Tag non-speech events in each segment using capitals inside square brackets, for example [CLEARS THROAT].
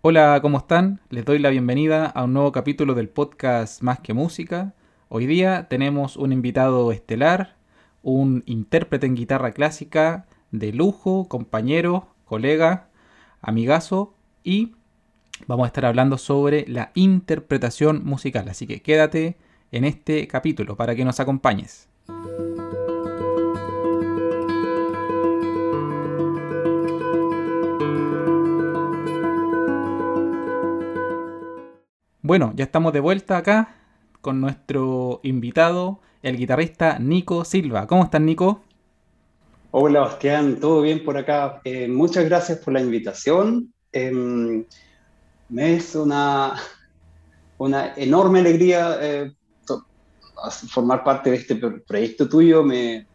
Hola, ¿cómo están? Les doy la bienvenida a un nuevo capítulo del podcast Más que Música. Hoy día tenemos un invitado estelar, un intérprete en guitarra clásica de lujo, compañero, colega, amigazo y vamos a estar hablando sobre la interpretación musical. Así que quédate en este capítulo para que nos acompañes. Bueno, ya estamos de vuelta acá con nuestro invitado, el guitarrista Nico Silva. ¿Cómo estás, Nico? Hola, Bastián, ¿todo bien por acá? Eh, muchas gracias por la invitación. Em, me es una, una enorme alegría eh, formar parte de este proyecto tuyo. Me,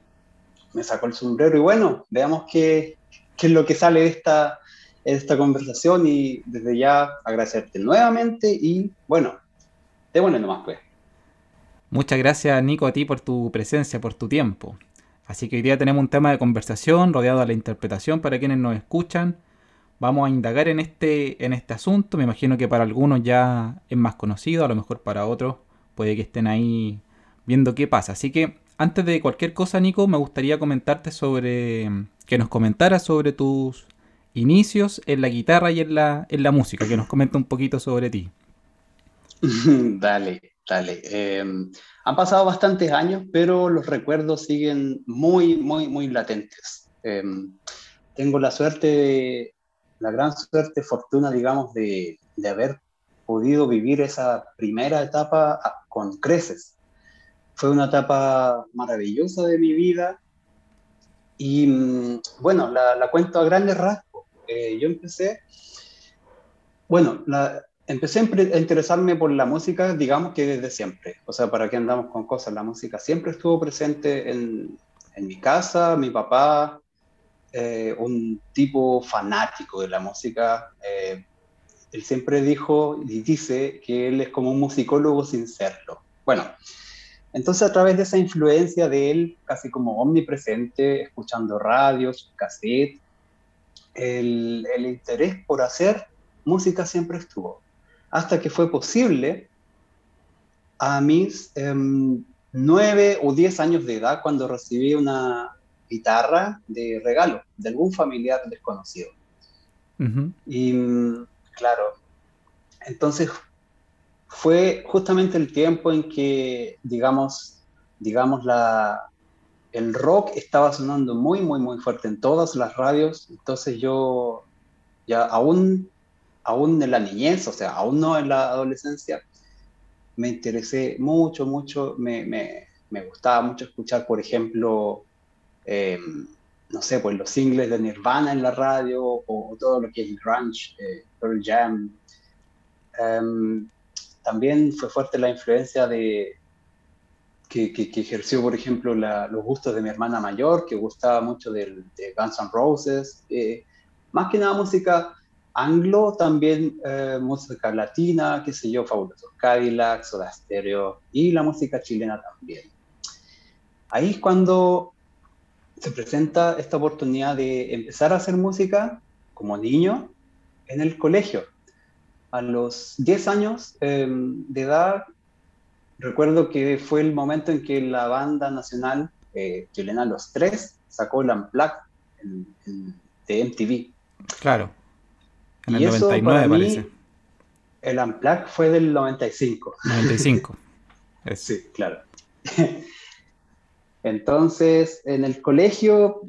me sacó el sombrero y bueno, veamos qué, qué es lo que sale de esta, esta conversación y desde ya agradecerte nuevamente y bueno, démosle nomás pues. Muchas gracias Nico a ti por tu presencia, por tu tiempo. Así que hoy día tenemos un tema de conversación rodeado de la interpretación para quienes nos escuchan. Vamos a indagar en este, en este asunto. Me imagino que para algunos ya es más conocido, a lo mejor para otros puede que estén ahí viendo qué pasa. Así que antes de cualquier cosa, Nico, me gustaría comentarte sobre. que nos comentaras sobre tus inicios en la guitarra y en la, en la música, que nos comenta un poquito sobre ti. [LAUGHS] dale, dale. Em, han pasado bastantes años, pero los recuerdos siguen muy, muy, muy latentes. Em, tengo la suerte, la gran suerte, fortuna, digamos, de, de haber podido vivir esa primera etapa con creces. Fue una etapa maravillosa de mi vida y mm, bueno, la, la cuento a grandes rasgos eh, yo empecé, bueno, empecé a interesarme por la música, digamos que desde siempre. O sea, ¿para qué andamos con cosas? La música siempre estuvo presente en, en mi casa, mi papá, eh, un tipo fanático de la música. Eh, él siempre dijo y dice que él es como un musicólogo sin serlo. Bueno, entonces a través de esa influencia de él, casi como omnipresente, escuchando radios, cassette, el, interés por hacer música siempre estuvo. Hasta que fue posible a mis em, nueve o diez años de edad cuando recibí una guitarra de regalo de algún familiar desconocido. Y mm, claro, entonces fue justamente el tiempo en que, digamos, digamos la, el rock estaba sonando muy, muy, muy fuerte en todas las radios, entonces yo ya aún, aún en la niñez, o sea, aún no en la adolescencia, me interesé mucho, mucho, me, me, me gustaba mucho escuchar, por ejemplo, eh, no sé, pues los singles de Nirvana en la radio o, todo lo que es grunge, eh, Pearl Jam. Em, también fue fuerte la influencia de, que, ejerció, por ejemplo, los gustos de mi hermana mayor, que gustaba mucho de Guns N' Roses. Eh, más que nada música anglo, también eh, música latina, qué sé yo, Fabulosos Cadillac, Soda Stereo y la música chilena también. Ahí es cuando se presenta esta oportunidad de empezar a hacer música como niño en el colegio. A los 10 años eh, de edad recuerdo que fue el momento en que la banda nacional eh, chilena Los Tres sacó el Unplugged de MTV. Claro. En el 99 parece. El Unplugged fue del 95. 95. [LAUGHS] Sí, claro. [LAUGHS] Entonces, en el colegio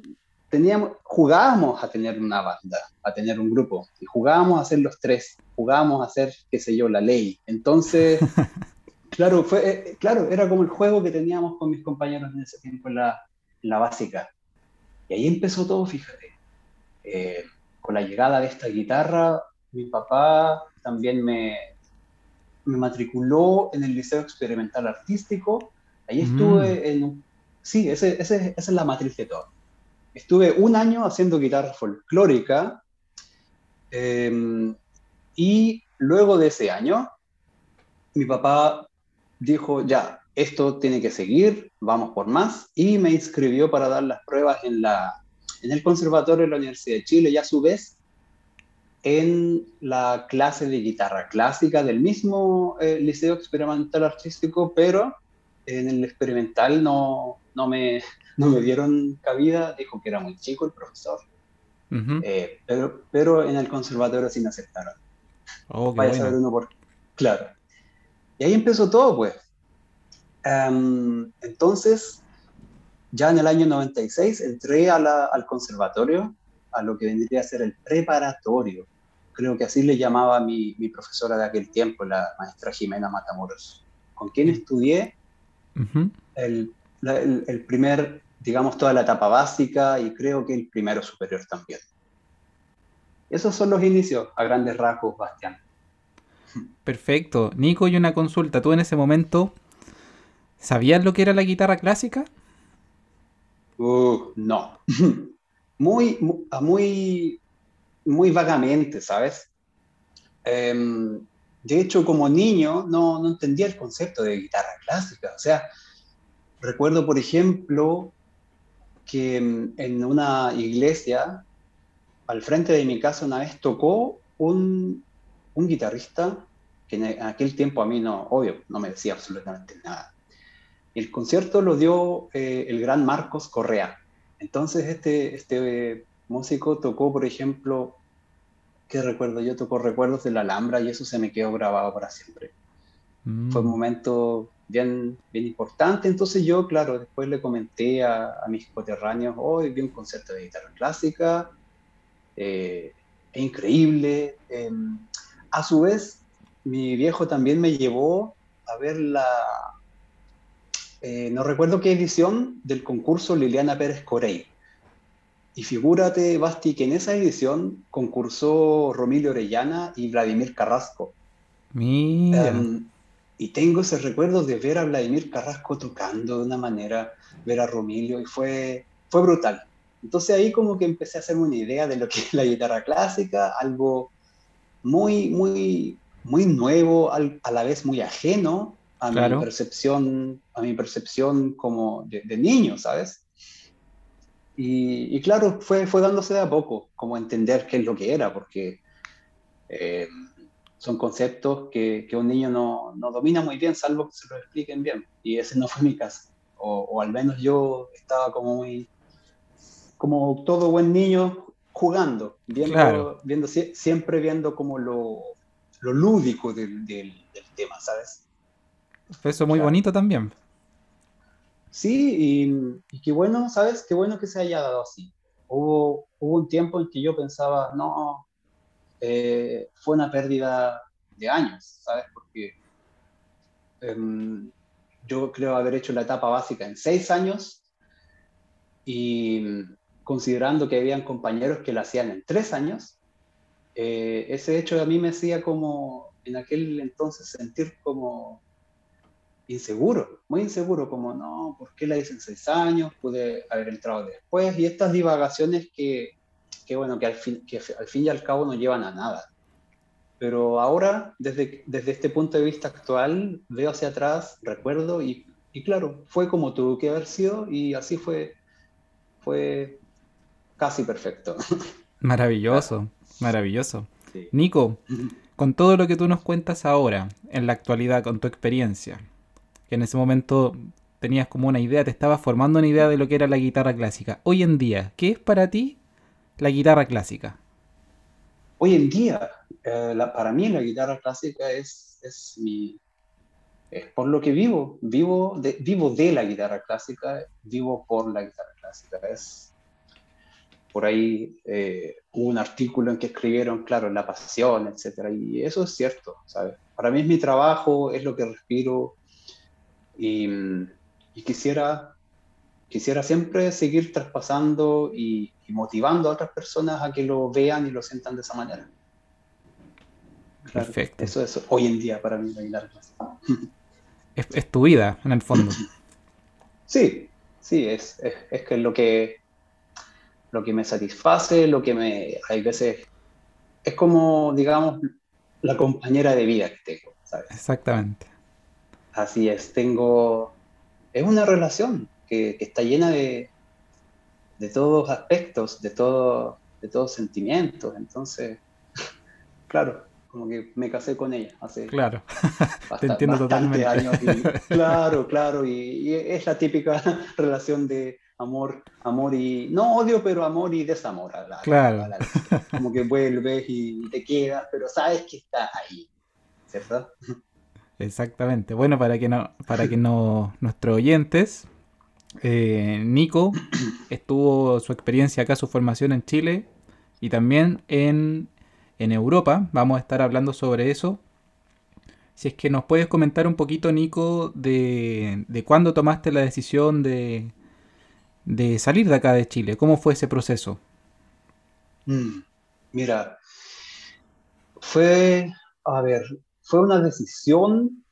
teníamos, jugábamos a tener una banda, a tener un grupo, y jugábamos a hacer los tres, jugábamos a hacer, qué sé yo, la ley. Entonces, [LAUGHS] Claro, fue, eh, claro, era como el juego que teníamos con mis compañeros en ese tiempo en la, la básica. Y ahí empezó todo, fíjate. Eh, con la llegada de esta guitarra, mi papá también me, me matriculó en el Liceo Experimental Artístico. Ahí estuve mm. en... Sí, ese, ese, esa es la matriz de todo. Estuve un año haciendo guitarra folclórica em, y luego de ese año, mi papá dijo, ya, esto tiene que seguir, vamos por más, y me inscribió para dar las pruebas en, la, en el Conservatorio de la Universidad de Chile, y a su vez en la clase de guitarra clásica del mismo eh, Liceo Experimental Artístico, pero en el experimental no, no, me, [LAUGHS] no me dieron cabida, dijo que era muy chico el profesor, eh, pero, pero en el conservatorio sí me aceptaron. Oh, Vaya a saber uno por... Claro. Y ahí empezó todo, pues. entonces, ya en el año 96 entré a la, al conservatorio, a lo que vendría a ser el preparatorio. Creo que así le llamaba mi, mi profesora de aquel tiempo, la maestra Jimena Matamoros, con quien estudié el, el, primer, digamos, toda la etapa básica y creo que el primero superior también. Esos son los inicios a grandes rasgos, Bastián. Perfecto. Nico, y una consulta. ¿Tú en ese momento sabías lo que era la guitarra clásica? No. [LAUGHS] muy, muy, muy vagamente, ¿sabes? Em, de hecho, como niño no, no entendía el concepto de guitarra clásica. O sea, recuerdo, por ejemplo, que en una iglesia, al frente de mi casa una vez tocó un, un guitarrista que en aquel tiempo a mí no, obvio, no me decía absolutamente nada. El concierto lo dio eh, el gran Marcos Correa. Entonces este, este músico tocó, por ejemplo, ¿qué recuerdo? Yo tocó Recuerdos de la Alhambra y eso se me quedó grabado para siempre. Mm. Fue un momento bien, bien importante. Entonces yo, claro, después le comenté a, mis coterráneos, hoy vi un concierto de guitarra clásica, eh, es increíble. A su vez, mi viejo también me llevó a ver la, eh, no recuerdo qué edición del concurso Liliana Pérez Corey. Y figúrate, Basti, que en esa edición concursó Romilio Orellana y Vladimir Carrasco. Mira. Em, y tengo ese recuerdo de ver a Vladimir Carrasco tocando de una manera, ver a Romilio, y fue, fue brutal. Entonces ahí como que empecé a hacerme una idea de lo que es la guitarra clásica, algo muy, muy, muy nuevo, a la vez muy ajeno a mi percepción, a mi percepción como de, niño, ¿sabes? Y, claro, fue, fue dándose de a poco, como entender qué es lo que era, porque eh, son conceptos que, que, un niño no, no, domina muy bien, salvo que se lo expliquen bien. Y ese no fue mi caso. O, o al menos yo estaba como muy, como todo buen niño, jugando, viendo, viendo siempre viendo como lo, lo lúdico del, del, tema, ¿sabes? Eso muy bonito también. Sí, y, qué bueno, ¿sabes? Qué bueno que se haya dado así. Hubo, hubo un tiempo en que yo pensaba, no, eh, fue una pérdida de años, ¿sabes? Porque em, yo creo haber hecho la etapa básica en seis años y considerando que habían compañeros que lo hacían en tres años, eh, ese hecho a mí me hacía como, en aquel entonces, sentir como inseguro, muy inseguro, como no, ¿por qué la hice en seis años? Pude haber entrado después, y estas divagaciones que, que bueno, que al, fin, que al fin y al cabo no llevan a nada. Pero ahora, desde, desde este punto de vista actual, veo hacia atrás, recuerdo, y, y claro, fue como tuvo que haber sido, y así fue, fue casi perfecto. [LAUGHS] Maravilloso, maravilloso. Nico, con todo lo que tú nos cuentas ahora, en la actualidad, con tu experiencia, que en ese momento tenías como una idea, te estabas formando una idea de lo que era la guitarra clásica. Hoy en día, ¿qué es para ti la guitarra clásica? Hoy en día, eh, para mí la guitarra clásica es, es mi, es por lo que vivo, vivo de, vivo de la guitarra clásica, vivo por la guitarra clásica, es, por ahí eh, hubo un artículo en que escribieron, claro, la pasión, etcétera, y eso es cierto, ¿sabes? Para mí es mi trabajo, es lo que respiro, y, quisiera, quisiera siempre seguir traspasando y, motivando a otras personas a que lo vean y lo sientan de esa manera. Perfecto. Eso es hoy en día para mí bailar. Es, es tu vida, en el fondo. Sí, sí, es, es, es que lo que lo que me satisface, lo que me, hay veces, es como, digamos, la compañera de vida que tengo, ¿sabes? Exactamente. Así es, tengo, es una relación que, está llena de, de todos aspectos, de, todo, de todos sentimientos, entonces [LAUGHS] claro, como que me casé con ella hace claro. [LAUGHS] Te entiendo totalmente. años. [LAUGHS] claro, claro, y, es la típica relación de amor, amor y, no odio, pero amor y desamor. claro. como que vuelves y te quedas, pero sabes que está ahí, ¿cierto? Exactamente. Bueno, para que no, para que no, nuestros oyentes, eh, Nico estuvo su experiencia acá, su formación en Chile y también en, en Europa. Vamos a estar hablando sobre eso. Si es que nos puedes comentar un poquito, Nico, de, de cuándo tomaste la decisión de, de salir de acá de Chile. ¿Cómo fue ese proceso? Mm, mira, fue, a ver, fue una decisión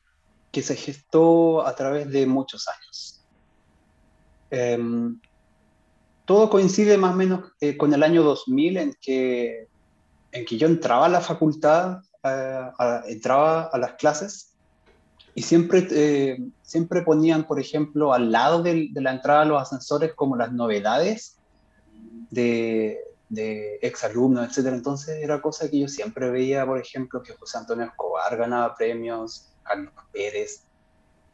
que se gestó a través de muchos años. Em, todo coincide más o menos eh, con el año 2000 en que, en que yo entraba a la facultad, eh, entraba a las clases y siempre, eh, siempre ponían, por ejemplo, al lado de, de, la entrada a los ascensores como las novedades de, de exalumnos, etc. Entonces era cosa que yo siempre veía, por ejemplo, que José Antonio Escobar ganaba premios, Carlos Pérez,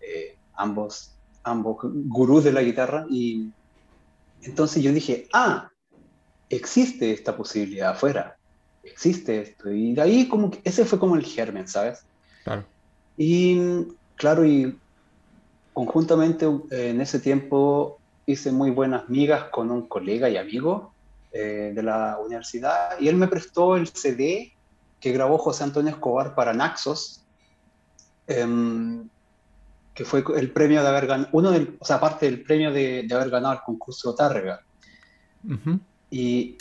eh, ambos, ambos gurús de la guitarra. Y entonces yo dije, ah, existe esta posibilidad afuera, existe esto. Y de ahí como que ese fue como el germen, ¿sabes? Claro. Y claro, y conjuntamente en ese tiempo hice muy buenas migas con un colega y amigo eh, de la universidad y él me prestó el CD que grabó José Antonio Escobar para Naxos, em, que fue el premio de haber ganado, uno del, o sea, aparte del premio de, de haber ganado el concurso Tárrega. Y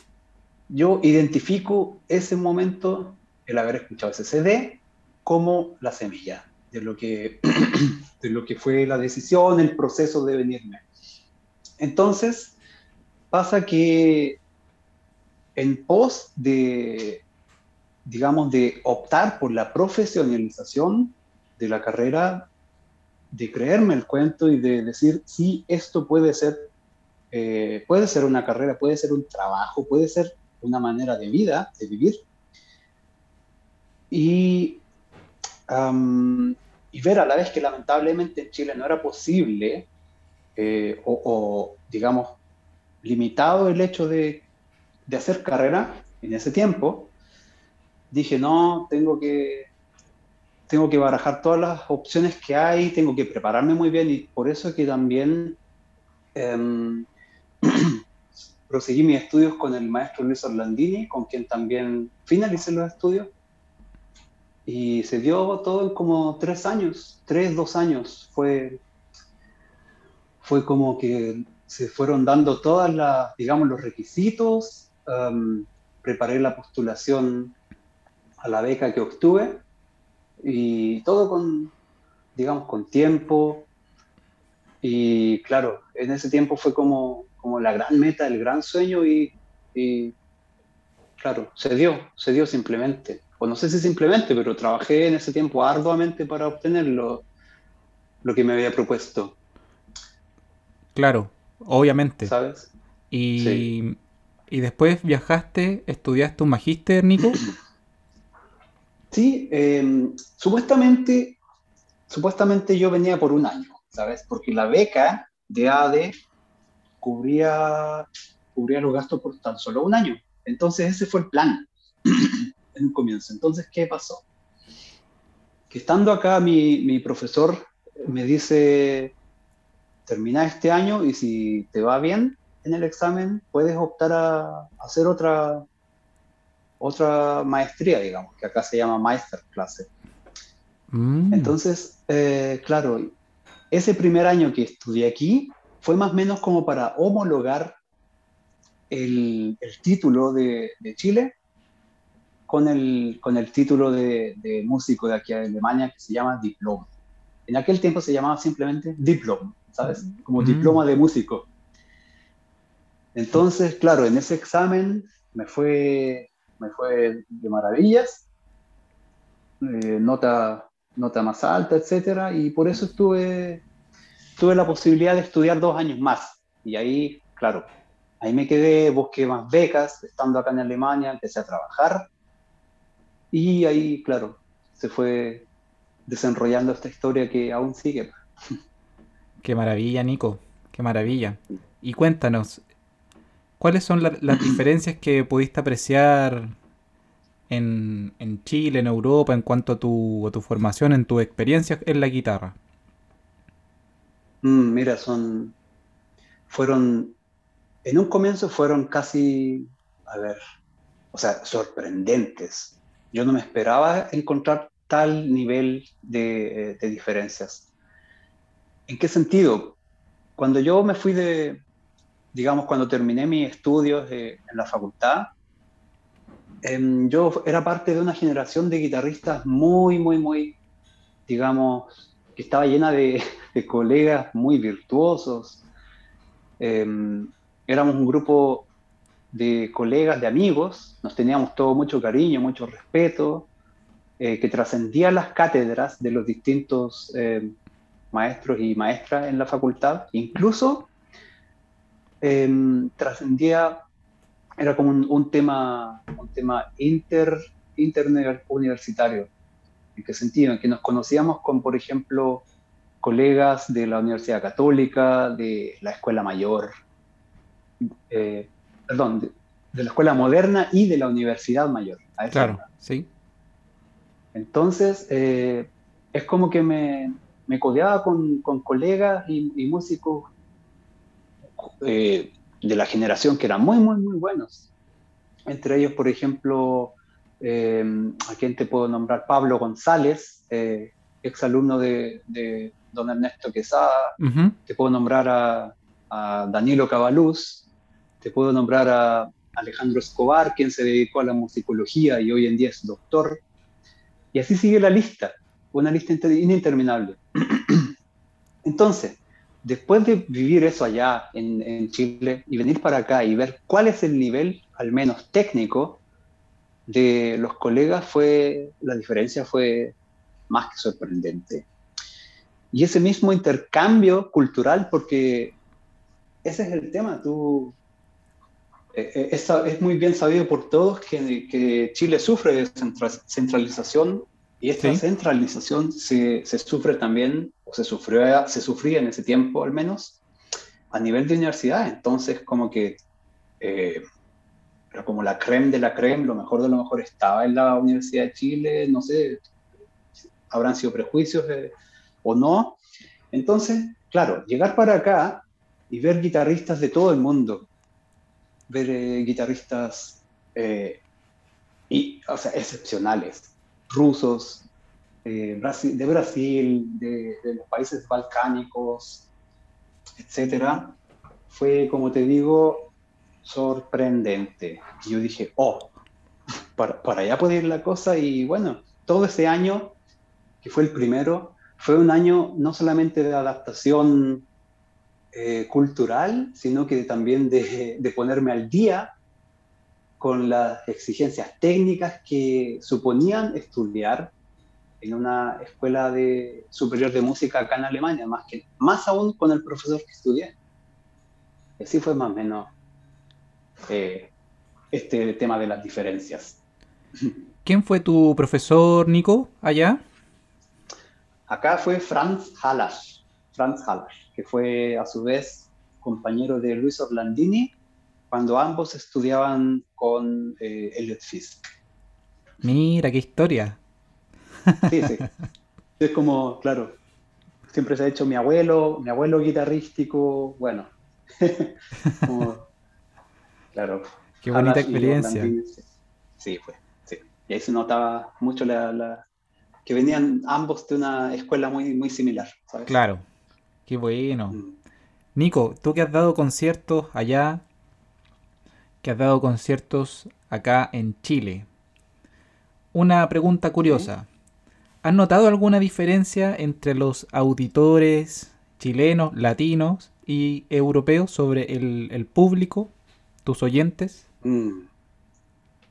yo identifico ese momento, el haber escuchado ese CD, como la semilla de lo que, [CLEARS THROAT] de lo que fue la decisión, el proceso de venirme. Entonces, pasa que en pos de, digamos, de optar por la profesionalización de la carrera, de creerme el cuento y de decir, sí, esto puede ser, eh, puede ser una carrera, puede ser un trabajo, puede ser una manera de vida, de vivir. Y y ver a la vez que lamentablemente en Chile no era posible, eh, o, digamos, limitado el hecho de, de, hacer carrera en ese tiempo, dije, no, tengo que, tengo que barajar todas las opciones que hay, tengo que prepararme muy bien y por eso que también eh, [CLEARS THROAT] proseguí mis estudios con el maestro Luis Orlandini, con quien también finalicé los estudios y se dio todo en como tres años, tres, dos años. Fue, fue como que se fueron dando todas las, digamos, los requisitos. Um, preparé la postulación a la beca que obtuve y todo con, digamos, con tiempo. Y claro, en ese tiempo fue como, como la gran meta, el gran sueño y, y claro, se dio, se dio simplemente o no sé si simplemente, pero trabajé en ese tiempo arduamente para obtener lo, que me había propuesto. Claro, obviamente. ¿Sabes? Y, y después viajaste, estudiaste un magíster, Nico. [CLEARS THROAT] Sí, em, supuestamente, supuestamente yo venía por un año, ¿sabes? Porque la beca de ADE cubría, cubría los gastos por tan solo un año. Entonces ese fue el plan [CLEARS THROAT] en un comienzo. Entonces, ¿qué pasó? Que estando acá mi, mi profesor me dice, termina este año y si te va bien en el examen, puedes optar a, hacer otra, otra maestría, digamos, que acá se llama Meisterklasse. Mm. Entonces, eh, claro, ese primer año que estudié aquí fue más o menos como para homologar el, el título de, de, Chile con el, con el título de, de, músico de aquí a Alemania que se llama Diploma. En aquel tiempo se llamaba simplemente Diploma, ¿sabes? Como mm. diploma de músico. Entonces, claro, en ese examen me fue, me fue de maravillas, eh, nota, nota más alta, etcétera, y por eso estuve, tuve la posibilidad de estudiar dos años más. Y ahí, claro, ahí me quedé, busqué más becas, estando acá en Alemania, empecé a trabajar Y ahí, claro, se fue desenrollando esta historia que aún sigue. Qué maravilla, Nico, qué maravilla. Y cuéntanos, ¿cuáles son las [CLEARS THROAT] diferencias que pudiste apreciar en, Chile, en Europa, en cuanto a tu, tu formación, en tu experiencia en la guitarra? Mm, mira, son, fueron, en un comienzo fueron casi, a ver, o sea, sorprendentes. Yo no me esperaba encontrar tal nivel de, diferencias. ¿En qué sentido? Cuando yo me fui de, digamos, cuando terminé mis estudios en la facultad, em, yo era parte de una generación de guitarristas muy, muy, muy, digamos, que estaba llena de, [LAUGHS] colegas muy virtuosos. Em, éramos un grupo de colegas, de amigos, nos teníamos todo mucho cariño, mucho respeto, eh, que trascendía las cátedras de los distintos eh, maestros y maestras en la facultad, incluso em, trascendía, era como un, tema, un tema inter, interuniversitario. ¿En qué sentido? En que nos conocíamos con, por ejemplo, colegas de la Universidad Católica, de la Escuela Mayor, eh, perdón, de, la Escuela Moderna y de la Universidad Mayor. claro, sí. Entonces, eh, es como que me, me codeaba con, con colegas y, músicos eh, de la generación que eran muy, muy, muy buenos. Entre ellos, por ejemplo, eh, a quien te puedo nombrar, Pablo González, eh, exalumno de, de, don Ernesto Quesada, te puedo nombrar a, a Danilo Cabaluz, te puedo nombrar a Alejandro Escobar, quien se dedicó a la musicología y hoy en día es doctor. Y así sigue la lista, una lista interminable. [CLEARS THROAT] Entonces, después de vivir eso allá en, Chile y venir para acá y ver cuál es el nivel, al menos técnico, de los colegas, fue, la diferencia fue más que sorprendente. Y ese mismo intercambio cultural, porque ese es el tema, tú, es, es, muy bien sabido por todos que, que Chile sufre de centralización y esta centralización se, se, sufre también, o se, sufrió, se sufría en ese tiempo al menos, a nivel de universidad. Entonces, como que eh, era como la creme de la creme, lo mejor de lo mejor estaba en la Universidad de Chile, no sé, habrán sido prejuicios o no. Entonces, claro, llegar para acá y ver guitarristas de todo el mundo, ver eh, guitarristas eh, y, o sea, excepcionales, rusos, eh, de Brasil, de, los países balcánicos, etcétera, fue, como te digo, sorprendente. Y yo dije, oh, para, para allá puede ir la cosa. Y bueno, todo ese año, que fue el primero, fue un año no solamente de adaptación eh, cultural, sino que también de, de, ponerme al día con las exigencias técnicas que suponían estudiar en una escuela de, superior de música acá en Alemania, más, que, más aún con el profesor que estudié. Así fue más o menos eh, este tema de las diferencias. ¿Quién fue tu profesor, Nico, allá? Acá fue Franz Halas, Franz Halas, que fue a su vez compañero de Luis Orlandini cuando ambos estudiaban con eh, Elliot Fisk. Mira, qué historia. Sí, sí. Es como, claro, siempre se ha hecho mi abuelo, mi abuelo guitarrístico, bueno. [LAUGHS] claro. Qué bonita experiencia. Sí, fue. Sí. Y ahí se notaba mucho la, que venían ambos de una escuela muy, muy similar. Claro. Qué bueno. Mm. Nico, tú que has dado conciertos allá, que has dado conciertos acá en Chile. Una pregunta curiosa. ¿Has notado alguna diferencia entre los auditores chilenos, latinos y europeos sobre el, público, tus oyentes? Mm.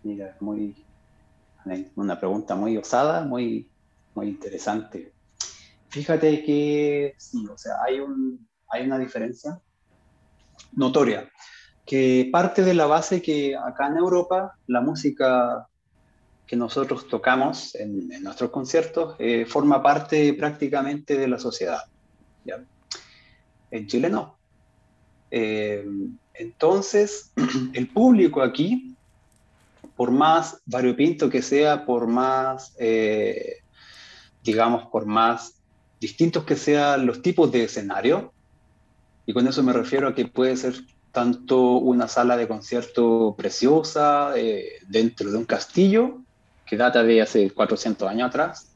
Mira, muy una pregunta muy osada, muy, muy interesante. Fíjate que sí, o sea, hay, un, hay una diferencia notoria que parte de la base que acá en Europa la música que nosotros tocamos en, nuestros conciertos eh, forma parte prácticamente de la sociedad. En Chile no. Eh, entonces, [CLEARS THROAT] el público aquí, por más variopinto que sea, por más, eh, digamos, por más distintos que sean los tipos de escenario, y con eso me refiero a que puede ser tanto una sala de concierto preciosa dentro de un castillo, que data de hace 400 años atrás,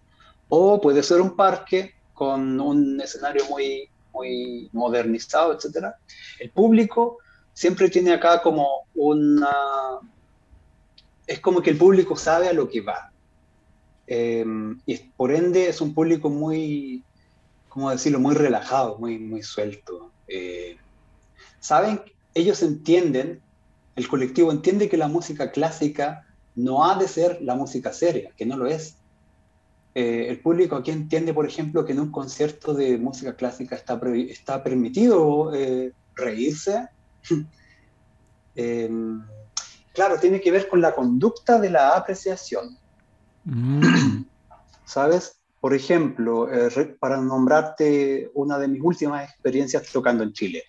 o puede ser un parque con un escenario muy, muy modernizado, etc. El público siempre tiene acá como una... Es como que el público sabe a lo que va. Em, y por ende es un público muy, ¿cómo decirlo?, muy relajado, muy, muy suelto. Eh, saben, ellos entienden, el colectivo entiende que la música clásica no ha de ser la música seria, que no lo es. Eh, el público aquí entiende, por ejemplo, que en un concierto de música clásica está, está permitido eh, reírse. [LAUGHS] Em, claro, tiene que ver con la conducta de la apreciación. Mm. [CLEARS THROAT] ¿Sabes? Por ejemplo, eh, para nombrarte una de mis últimas experiencias tocando en Chile,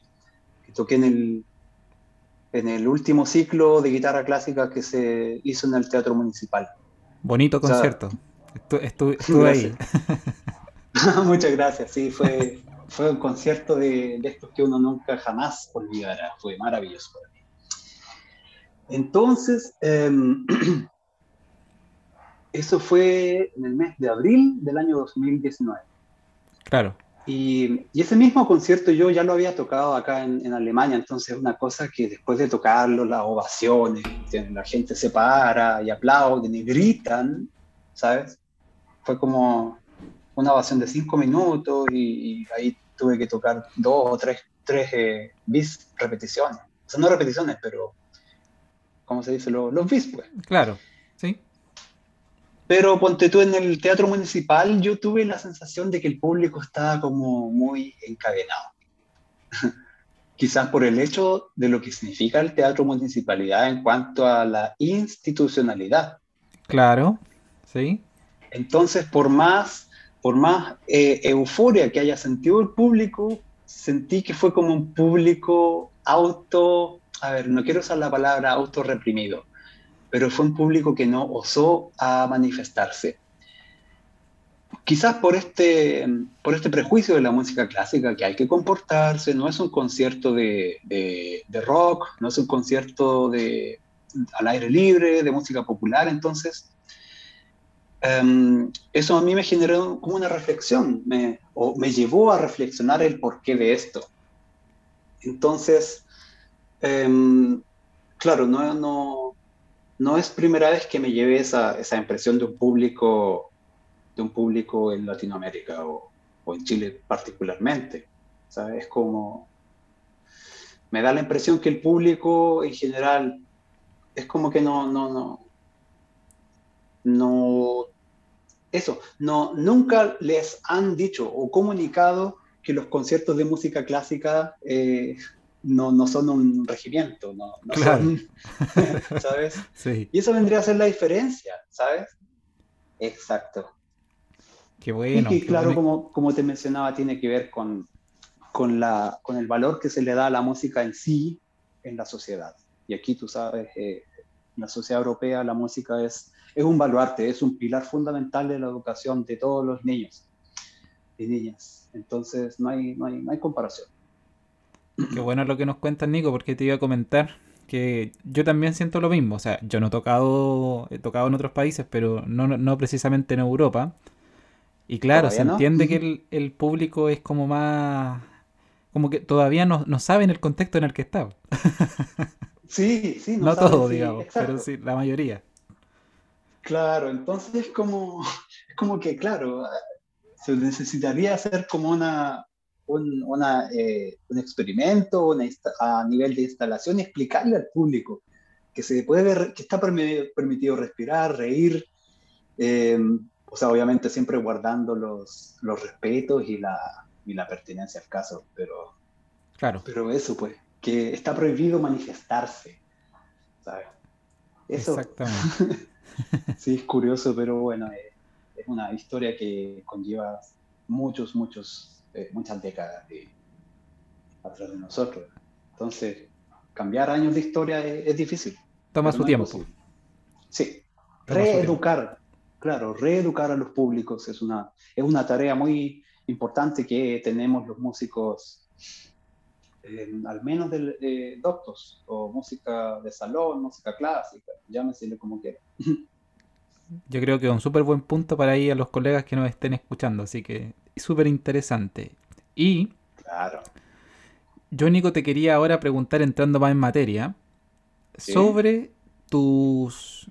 toqué en el en el último ciclo de guitarra clásica que se hizo en el Teatro Municipal. Bonito concierto. [LAUGHS] estuve ahí. [LAUGHS] Muchas gracias. Sí, fue, fue un concierto de, estos que uno nunca jamás olvidará. Fue maravilloso para mí. Entonces, em, [CLEARS THROAT] eso fue en el mes de abril del año 2019. Claro. Y, ese mismo concierto yo ya lo había tocado acá en, Alemania, entonces una cosa que después de tocarlo, las ovaciones, la gente se para y aplauden y gritan, ¿sabes? Fue como una ovación de cinco minutos y, ahí tuve que tocar dos o tres, tres eh, bis repeticiones. O sea, no repeticiones, pero, ¿cómo se dice? Los, los bis, pues. Claro, sí. Pero ponte tú en el teatro municipal, yo tuve la sensación de que el público estaba como muy encadenado. [LAUGHS] Quizás por el hecho de lo que significa el teatro municipalidad en cuanto a la institucionalidad. Claro, sí. Entonces, por más, por más eh, euforia que haya sentido el público, sentí que fue como un público auto, a ver, no quiero usar la palabra auto reprimido, pero fue un público que no osó a manifestarse. Quizás por este, por este prejuicio de la música clásica, que hay que comportarse, no es un concierto de, de, rock, no es un concierto de, al aire libre, de música popular, entonces em, eso a mí me generó como una reflexión, me, o me llevó a reflexionar el porqué de esto. Entonces, em, claro, no, no, no es primera vez que me lleve esa, esa impresión de un público, de un público en Latinoamérica o, en Chile particularmente. Es como, me da la impresión que el público en general es como que no, no, no, no, eso, no, nunca les han dicho o comunicado que los conciertos de música clásica eh, no, no son un regimiento, no, son, [LAUGHS] ¿sabes? Y eso vendría a ser la diferencia, ¿sabes? Exacto. Qué bueno. Y claro, Como, como te mencionaba, tiene que ver con, con, la, con el valor que se le da a la música en sí en la sociedad. Y aquí tú sabes, eh, en la sociedad europea la música es, es un baluarte, es un pilar fundamental de la educación de todos los niños y niñas. Entonces no hay, no hay, no hay comparación. Qué bueno lo que nos cuentas, Nico, porque te iba a comentar que yo también siento lo mismo. O sea, yo no he tocado, he tocado en otros países, pero no, no precisamente en Europa. Y claro, se entiende que [LAUGHS] el, público es como más... Como que todavía no, no saben el contexto en el que está. [LAUGHS] Sí, sí. No, todo, digamos, pero sí, la mayoría. Claro, entonces es como, [LAUGHS] es como que, claro, se necesitaría hacer como una, un, una, eh, un experimento a nivel de instalación y explicarle al público que se puede ver, que está permitido, respirar, reír, em, o sea, obviamente siempre guardando los, los respetos y la, y la pertinencia al caso, pero, claro. pero eso, pues, que está prohibido manifestarse, ¿sabes? Eso. Exactamente. [LAUGHS] sí, es curioso, pero bueno, eh, es una historia que conlleva muchos, muchos, eh, muchas décadas de, atrás de nosotros. Entonces, cambiar años de historia es, difícil. Toma su tiempo. Sí, reeducar, claro, reeducar a los públicos es una, es una tarea muy importante que tenemos los músicos, al menos de, doctos, o música de salón, música clásica, llámesele como quiera. [LAUGHS] Yo creo que es un súper buen punto para ir a los colegas que nos estén escuchando, así que súper interesante. Y claro. yo, Nico, te quería ahora preguntar, entrando más en materia, sobre tus,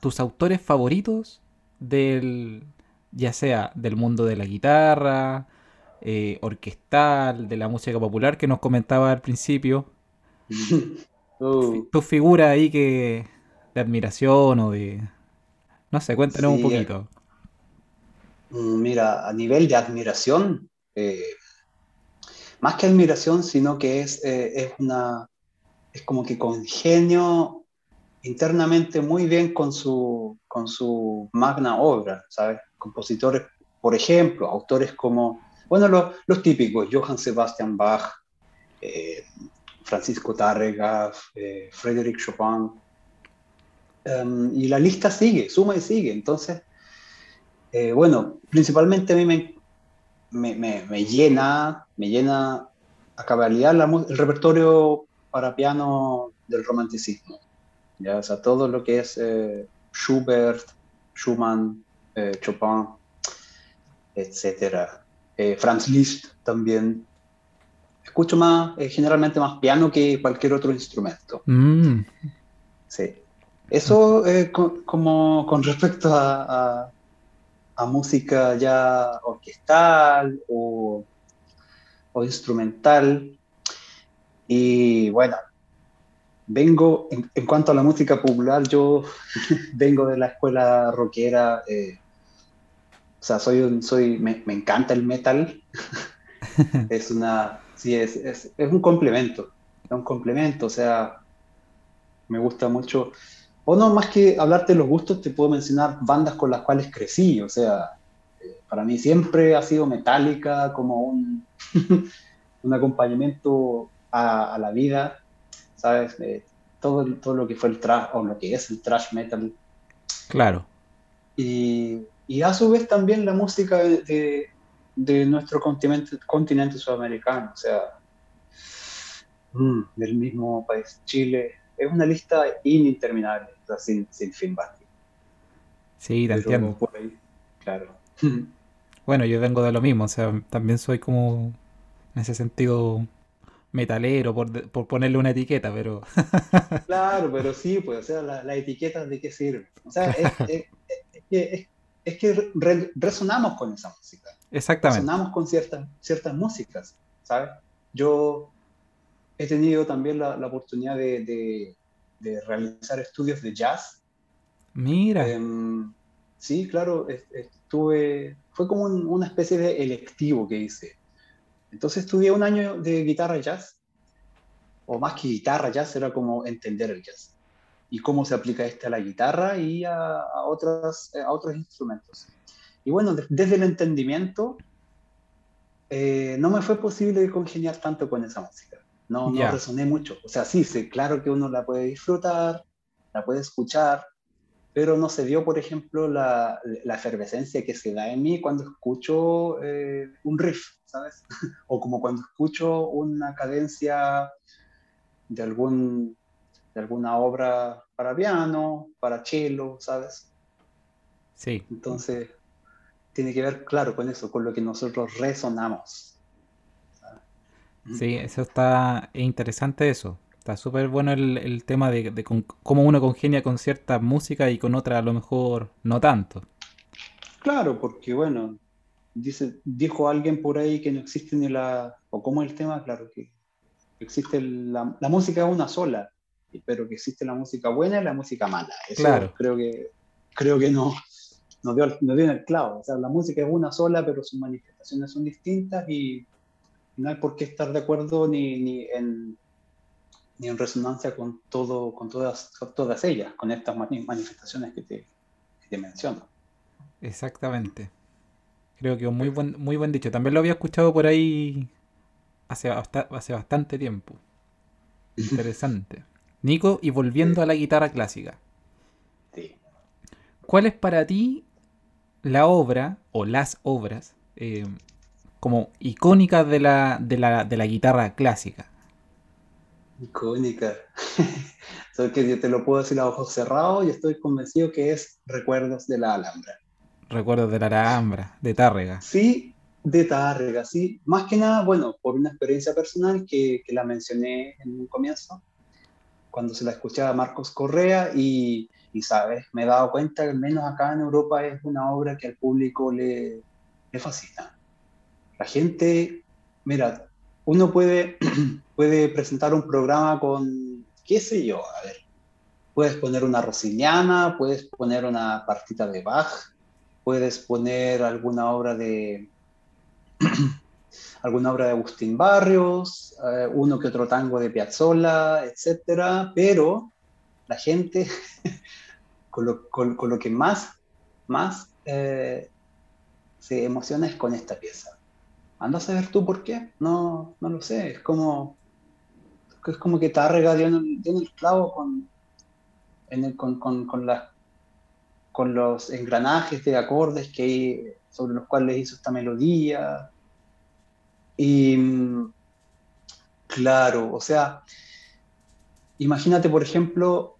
tus autores favoritos del, ya sea del mundo de la guitarra, eh, orquestal, de la música popular que nos comentaba al principio. [LAUGHS] Uh. Tu figura ahí que de admiración o de no sé, cuéntanos un poquito. Mm, mira, a nivel de admiración, eh, más que admiración, sino que es, eh, es una, es como que congenio internamente muy bien con su, con su magna obra, ¿sabes? Compositores, por ejemplo, autores como, bueno, los, típicos, Johann Sebastian Bach, eh, Francisco Tárrega, Frédéric Chopin, Em, y la lista sigue, suma y sigue. Entonces, eh, bueno, principalmente a mí me, me, llena, me llena a cabalidad el repertorio para piano del romanticismo. ¿ya? O sea, todo lo que es eh, Schubert, Schumann, eh, Chopin, etc. Franz Liszt también. Escucho más, generalmente más piano que cualquier otro instrumento. Mm. Sí. Eso eh, como con respecto a, música ya orquestal o, instrumental. Y bueno, vengo, en, cuanto a la música popular, yo [LAUGHS] vengo de la escuela rockera. Eh, o sea, soy un, soy, me, encanta el metal. [LAUGHS] es una, sí, es, es, es un complemento. Es un complemento, o sea, me gusta mucho o no, más que hablarte de los gustos, te puedo mencionar bandas con las cuales crecí. O sea, eh, para mí siempre ha sido Metallica como un, [LAUGHS] un acompañamiento a, la vida, ¿sabes? Eh, todo, todo lo que fue el trash, o lo que es el trash metal. Claro. Y, y a su vez también la música de, de, nuestro continente, continente sudamericano, o sea, mm, del mismo país, Chile. Es una lista ininterminable sin, sin fin Sí, te entiendo. claro. Bueno, yo vengo de lo mismo, o sea, también soy como, en ese sentido, metalero, por, por ponerle una etiqueta, pero... [LAUGHS] claro, pero sí, pues, o sea, la, la etiqueta de qué sirve. O sea, es, que, es, que resonamos con esa música. Exactamente. Resonamos con ciertas, ciertas músicas, ¿sabes? Yo he tenido también la, la oportunidad de, de realizar estudios de jazz. Mira. Em, sí, claro, estuve, fue como una especie de electivo que hice. Entonces estudié un año de guitarra jazz, o más que guitarra jazz, era como entender el jazz y cómo se aplica este a la guitarra y a, otros, a otros instrumentos. Y bueno, desde el entendimiento, eh, no me fue posible congeniar tanto con esa música. No, no resoné mucho. O sea, sí, sí, claro que uno la puede disfrutar, la puede escuchar, pero no se dio, por ejemplo, la, la efervescencia que se da en mí cuando escucho eh, un riff, ¿sabes? [LAUGHS] o como cuando escucho una cadencia de, algún, de alguna obra para piano, para cello, ¿sabes? Sí. Entonces, tiene que ver, claro, con eso, con lo que nosotros resonamos. Sí, eso está interesante eso. Está súper bueno el, tema de, cómo uno congenia con cierta música y con otra a lo mejor no tanto. Claro, porque bueno, dice, dijo alguien por ahí que no existe ni la, o como el tema, claro que existe la, la música es una sola, pero que existe la música buena y la música mala. Eso claro. creo que creo que no, no dio, no dio en el clavo. O sea, la música es una sola, pero sus manifestaciones son distintas y no hay por qué estar de acuerdo ni, ni, en, ni en resonancia con, todo, con todas, todas ellas, con estas manifestaciones que te, te menciono. Exactamente. Creo que un muy buen, muy buen dicho. También lo había escuchado por ahí hace, hace bastante tiempo. [LAUGHS] Interesante. Nico, y volviendo a la guitarra clásica. Sí. ¿Cuál es para ti la obra o las obras eh, como icónicas de la, de, la, de la guitarra clásica? Icónica. [LAUGHS] Que yo te lo puedo decir a ojos cerrados y estoy convencido que es Recuerdos de la Alhambra. Recuerdos de la Alhambra, de Tárrega. Sí, de Tárrega, sí. Más que nada, bueno, por una experiencia personal que, que la mencioné en un comienzo, cuando se la escuchaba a Marcos Correa y, y, sabes, me he dado cuenta que al menos acá en Europa es una obra que al público le, le fascina. La gente, mira, uno puede, [CLEARS THROAT] puede presentar un programa con, qué sé yo, a ver, puedes poner una rossiniana, puedes poner una partita de Bach, puedes poner alguna obra de [CLEARS THROAT] alguna obra de Agustín Barrios, eh, uno que otro tango de Piazzolla, etcétera, pero la gente [LAUGHS] con, lo, que más, más eh, se emociona es con esta pieza. Anda a saber tú por qué, no, no lo sé, es como, es como que Tárrega dio en el, clavo con, con, con, con, con los engranajes de acordes que, sobre los cuales hizo esta melodía. Y claro, o sea, imagínate, por ejemplo,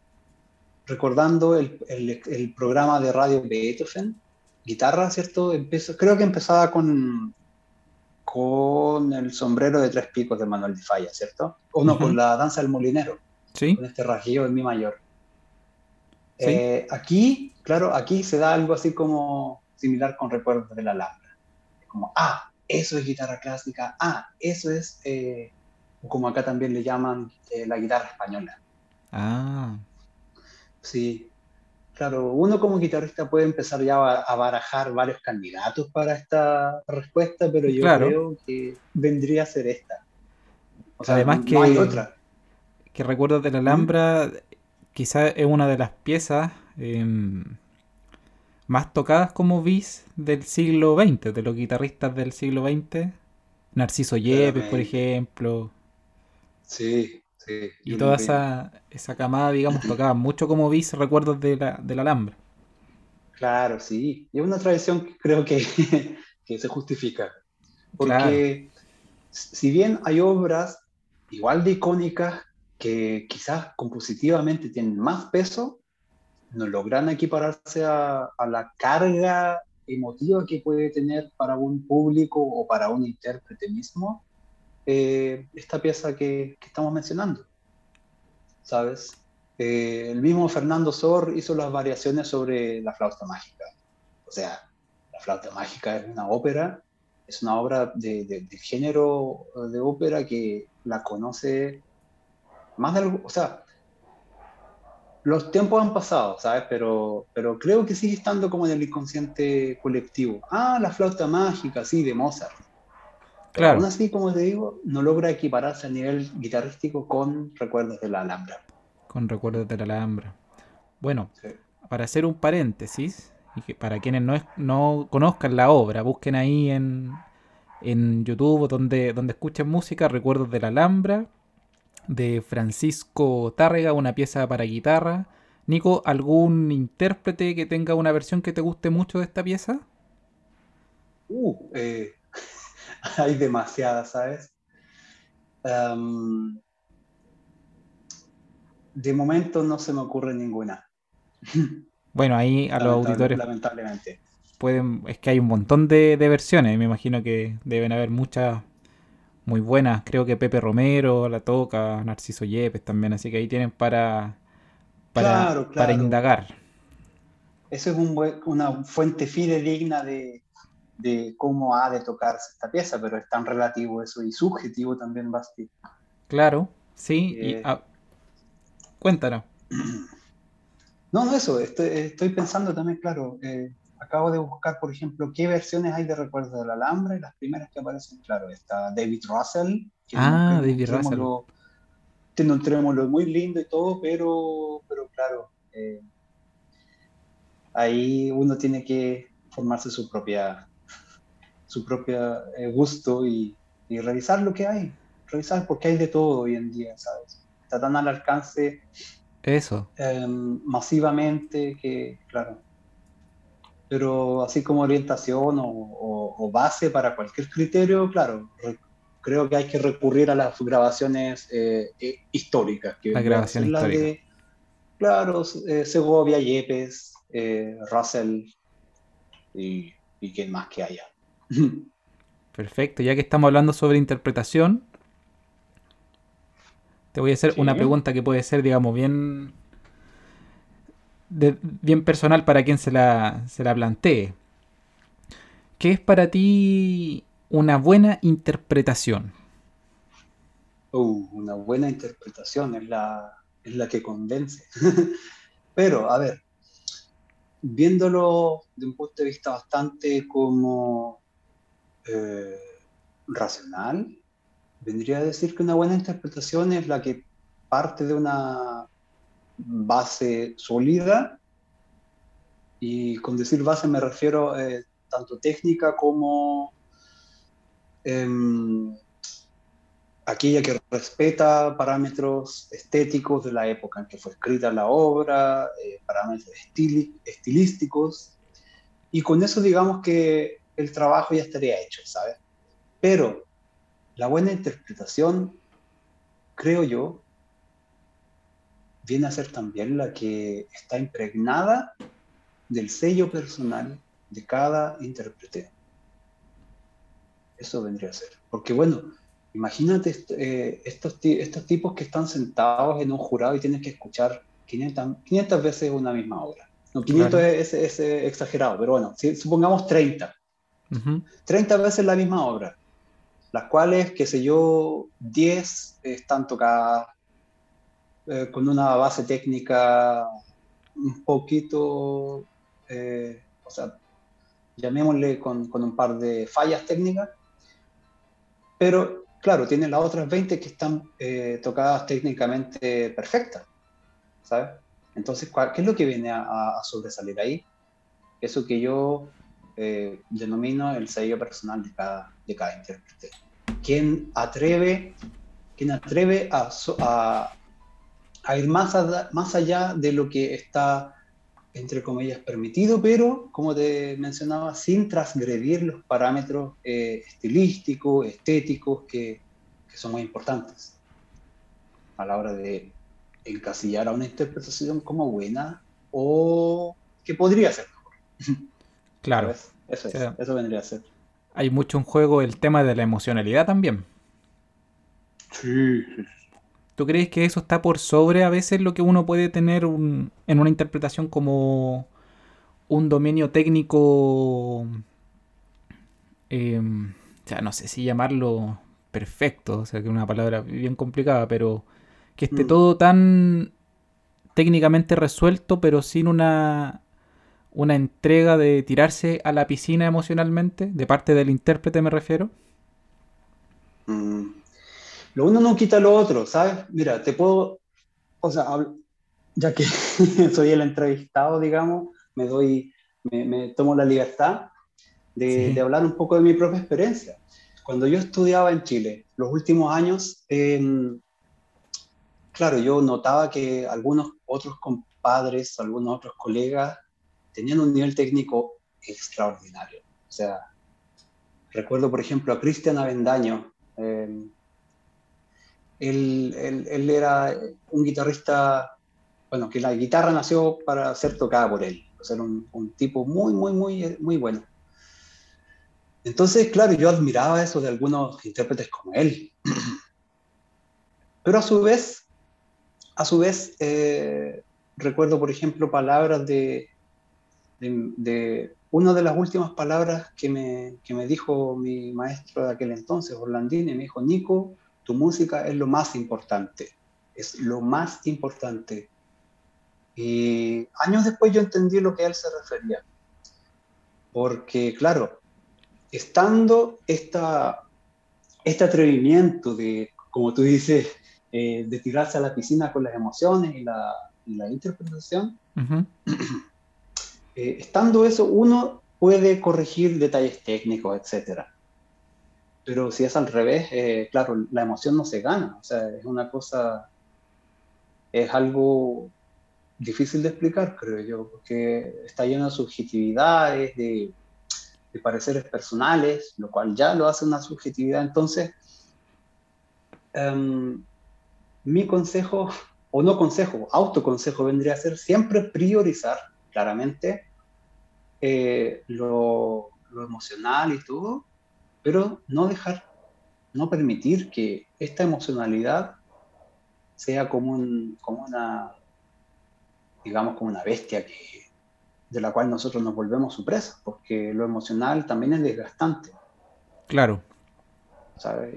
recordando el, el, programa de radio Beethoven, guitarra, ¿cierto? Empezó, creo que empezaba con, con el sombrero de tres picos de Manuel de Falla, ¿cierto? O no, con la danza del molinero, ¿Sí? con este rajillo en mi mayor. Eh, aquí, claro, aquí se da algo así como similar con recuerdos de la Alhambra. Como, ah, eso es guitarra clásica, ah, eso es, eh, como acá también le llaman, eh, la guitarra española. Ah. Sí, Claro, uno como guitarrista puede empezar ya a, barajar varios candidatos para esta respuesta, pero yo creo que vendría a ser esta. O sea, Además que, hay otra. que recuerdo de la Alhambra, quizás es una de las piezas em, más tocadas como bis del siglo XX, de los guitarristas del siglo XX. Narciso Yepes, por ejemplo. Sí, y toda esa, esa camada, digamos, tocaba mucho como bis recuerdos de la, de la Alhambra. Claro, sí. Y es una tradición que creo que, [LAUGHS] que se justifica. Porque si bien hay obras igual de icónicas que quizás compositivamente tienen más peso, no logran equipararse a, a, la carga emotiva que puede tener para un público o para un intérprete mismo eh, esta pieza que, estamos mencionando. ¿Sabes? Eh, el mismo Fernando Sor hizo las variaciones sobre la flauta mágica. O sea, la flauta mágica es una ópera, es una obra de, género de ópera que la conoce más de algo, o sea, los tiempos han pasado, ¿sabes? Pero, pero creo que sigue estando como en el inconsciente colectivo. Ah, la flauta mágica, sí, de Mozart. Claro. Aún así, como te digo, no logra equipararse a nivel guitarrístico con Recuerdos de la Alhambra. Con Recuerdos de la Alhambra. Bueno, para hacer un paréntesis, y que para quienes no, no conozcan la obra, busquen ahí en, en YouTube donde, donde escuchen música, Recuerdos de la Alhambra, de Francisco Tárrega, una pieza para guitarra. Nico, ¿algún intérprete que tenga una versión que te guste mucho de esta pieza? Uh, eh, [LAUGHS] hay demasiadas, ¿sabes? de momento no se me ocurre ninguna. Bueno, ahí a los auditores. Lamentablemente. Pueden, es que hay un montón de, versiones. Me imagino que deben haber muchas muy buenas. Creo que Pepe Romero la toca, Narciso Yepes también. Así que ahí tienen para, para, para indagar. Eso es una fuente fidedigna de, de cómo ha de tocarse esta pieza, pero es tan relativo eso y subjetivo también, Basti. Claro, sí. y, eh, ah, cuéntanos. [CLEARS THROAT] No, no, eso, estoy, pensando también, claro, eh, acabo de buscar, por ejemplo, qué versiones hay de Recuerdos del Alambre, las primeras que aparecen, claro, está David Russell. ah, David Russell. Tiene un trémolo muy lindo y todo, pero, pero claro, eh, ahí uno tiene que formarse su propia, su propia eh, gusto y, y, revisar lo que hay, revisar porque hay de todo hoy en día, ¿sabes? Está tan al alcance. Eso. Em, masivamente que, claro. Pero así como orientación o, o, base para cualquier criterio, claro, creo que hay que recurrir a las grabaciones eh, eh, históricas. Que la grabación histórica. De, claro, Segovia, Yepes, Russell, y, y más que haya. [LAUGHS] Perfecto, ya que estamos hablando sobre interpretación, te voy a hacer una pregunta que puede ser, digamos, bien, bien personal para quien se la, se la plantee. ¿Qué es para ti una buena interpretación? Uh, una buena interpretación es la, es la que convence. [LAUGHS] Pero, a ver, viéndolo de un punto de vista bastante como eh, racional, vendría a decir que una buena interpretación es la que parte de una base sólida, y con decir base me refiero eh, tanto técnica como em, aquella que respeta parámetros estéticos de la época en que fue escrita la obra, eh, parámetros estilísticos, y con eso digamos que el trabajo ya estaría hecho, ¿sabes? Pero la buena interpretación, creo yo, viene a ser también la que está impregnada del sello personal de cada intérprete. Eso vendría a ser. Porque bueno, Imagínate eh, estos, estos tipos que están sentados en un jurado y tienen que escuchar 500, 500 veces una misma obra. No, 500 es, exagerado, pero bueno, si, supongamos 30. 30 veces la misma obra, las cuales, qué sé yo, 10 están tocadas eh, con una base técnica un poquito, eh, o sea, llamémosle con, con un par de fallas técnicas, pero claro, tiene las otras 20 que están eh, tocadas técnicamente perfectas, ¿sabes? Entonces, ¿qué es lo que viene a, sobresalir ahí? Eso que yo eh, denomino el sello personal de cada, de cada intérprete. ¿Quién atreve, quién atreve a, a, ir más, más allá de lo que está entre comillas, permitido, pero, como te mencionaba, sin transgredir los parámetros eh, estilísticos, estéticos, que, que, son muy importantes a la hora de encasillar a una interpretación como buena o que podría ser mejor. [LAUGHS] Claro. Eso, eso vendría a ser. Hay mucho en juego el tema de la emocionalidad también. Sí, ¿Tú crees que eso está por sobre a veces lo que uno puede tener en una interpretación como un dominio técnico, eh, o sea, no sé si llamarlo perfecto, o sea, que es una palabra bien complicada, pero que esté mm. todo tan técnicamente resuelto, pero sin una, una entrega de tirarse a la piscina emocionalmente, de parte del intérprete me refiero? Mm. Lo uno no quita lo otro, ¿sabes? Mira, te puedo, o sea, ya que [LAUGHS] soy el entrevistado, digamos, me doy, me, tomo la libertad de, hablar un poco de mi propia experiencia. Cuando yo estudiaba en Chile, los últimos años, em, claro, yo notaba que algunos otros compadres, algunos otros colegas tenían un nivel técnico extraordinario. O sea, recuerdo, por ejemplo, a Cristian Avendaño, eh, él, era un guitarrista, bueno, que la guitarra nació para ser tocada por él. O sea, era un, un, tipo muy, muy, muy, muy bueno. Entonces, claro, yo admiraba eso de algunos intérpretes como él. [CLEARS THROAT] Pero a su vez, a su vez, eh, recuerdo, por ejemplo, palabras de, de, de, una de las últimas palabras que me, que me dijo mi maestro de aquel entonces, Orlandini, me dijo, Nico, tu música es lo más importante, es lo más importante. Y años después yo entendí lo que él se refería. Porque, claro, estando esta, este atrevimiento de, como tú dices, eh, de tirarse a la piscina con las emociones y la, interpretación, [CLEARS THROAT] eh, estando eso, uno puede corregir detalles técnicos, etcétera. Pero si es al revés, eh, claro, la emoción no se gana. O sea, es una cosa, es algo difícil de explicar, creo yo, porque está lleno de subjetividades, de, pareceres personales, lo cual ya lo hace una subjetividad. Entonces, um, mi consejo, o no consejo, autoconsejo vendría a ser siempre priorizar claramente eh, lo, lo, emocional y todo, pero no dejar, no permitir que esta emocionalidad sea como, un, como una, digamos, como una bestia que, de la cual nosotros nos volvemos su presa, porque lo emocional también es desgastante. Claro.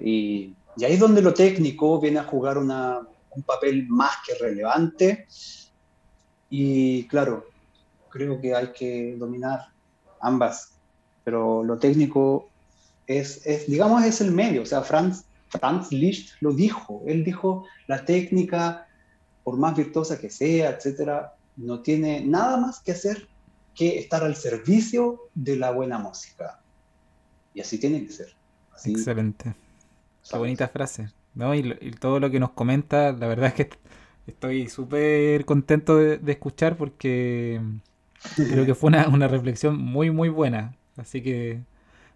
Y, y, ahí es donde lo técnico viene a jugar una, un papel más que relevante. Y claro, creo que hay que dominar ambas, pero lo técnico es, es digamos, es el medio. O sea, Franz, Franz Liszt lo dijo. Él dijo, la técnica, por más virtuosa que sea, etcétera, no tiene nada más que hacer que estar al servicio de la buena música. Y así tiene que ser. Excelente. Qué bonita frase. ¿no? Y, todo lo que nos comenta, la verdad es que estoy súper contento de, escuchar porque creo que fue una, reflexión muy, muy buena. Así que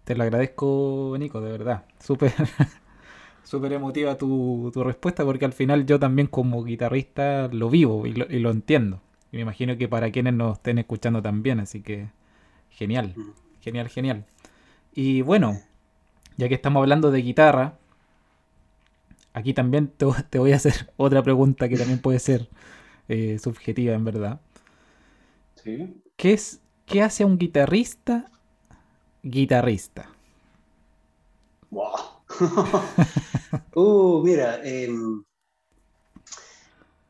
te lo agradezco, Nico, de verdad. Súper [LAUGHS] súper emotiva tu, tu, respuesta porque al final yo también como guitarrista lo vivo y lo, y lo entiendo. Y me imagino que para quienes nos estén escuchando también, así que genial, genial, genial. Y bueno, ya que estamos hablando de guitarra, aquí también te, voy a hacer [LAUGHS] otra pregunta que también puede ser eh, subjetiva en verdad. ¿Sí? ¿Qué, es, ¿Qué hace a un guitarrista guitarrista? Wow. [LAUGHS] uh, mira, eh,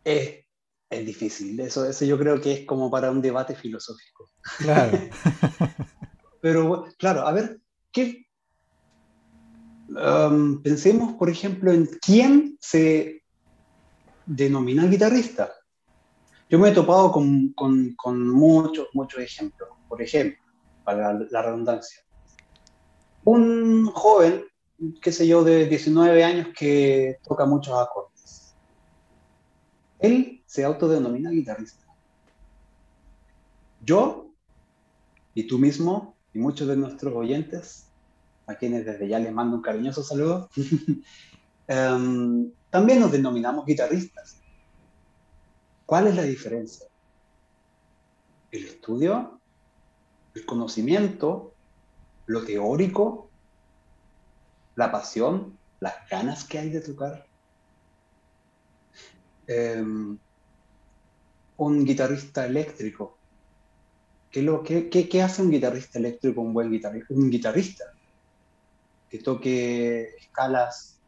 es difícil. Eso, eso yo creo que es como para un debate filosófico. Claro. [LAUGHS] Pero claro, a ver, ¿qué? Um, pensemos, por ejemplo, en quién se denomina guitarrista. Yo me he topado con, con, con muchos, muchos ejemplos. Por ejemplo, para la, la redundancia, un joven, qué sé yo, de 19 años que toca muchos acordes. Él se autodenomina guitarrista. Yo y tú mismo y muchos de nuestros oyentes, a quienes desde ya les mando un cariñoso saludo, um, [LAUGHS] también nos denominamos guitarristas. ¿Cuál es la diferencia? El estudio, el conocimiento, lo teórico, la pasión, las ganas que hay de tocar. Um, un guitarrista eléctrico? ¿Qué, lo, qué, qué, hace un guitarrista eléctrico, un buen guitarrista? Un guitarrista que toque escalas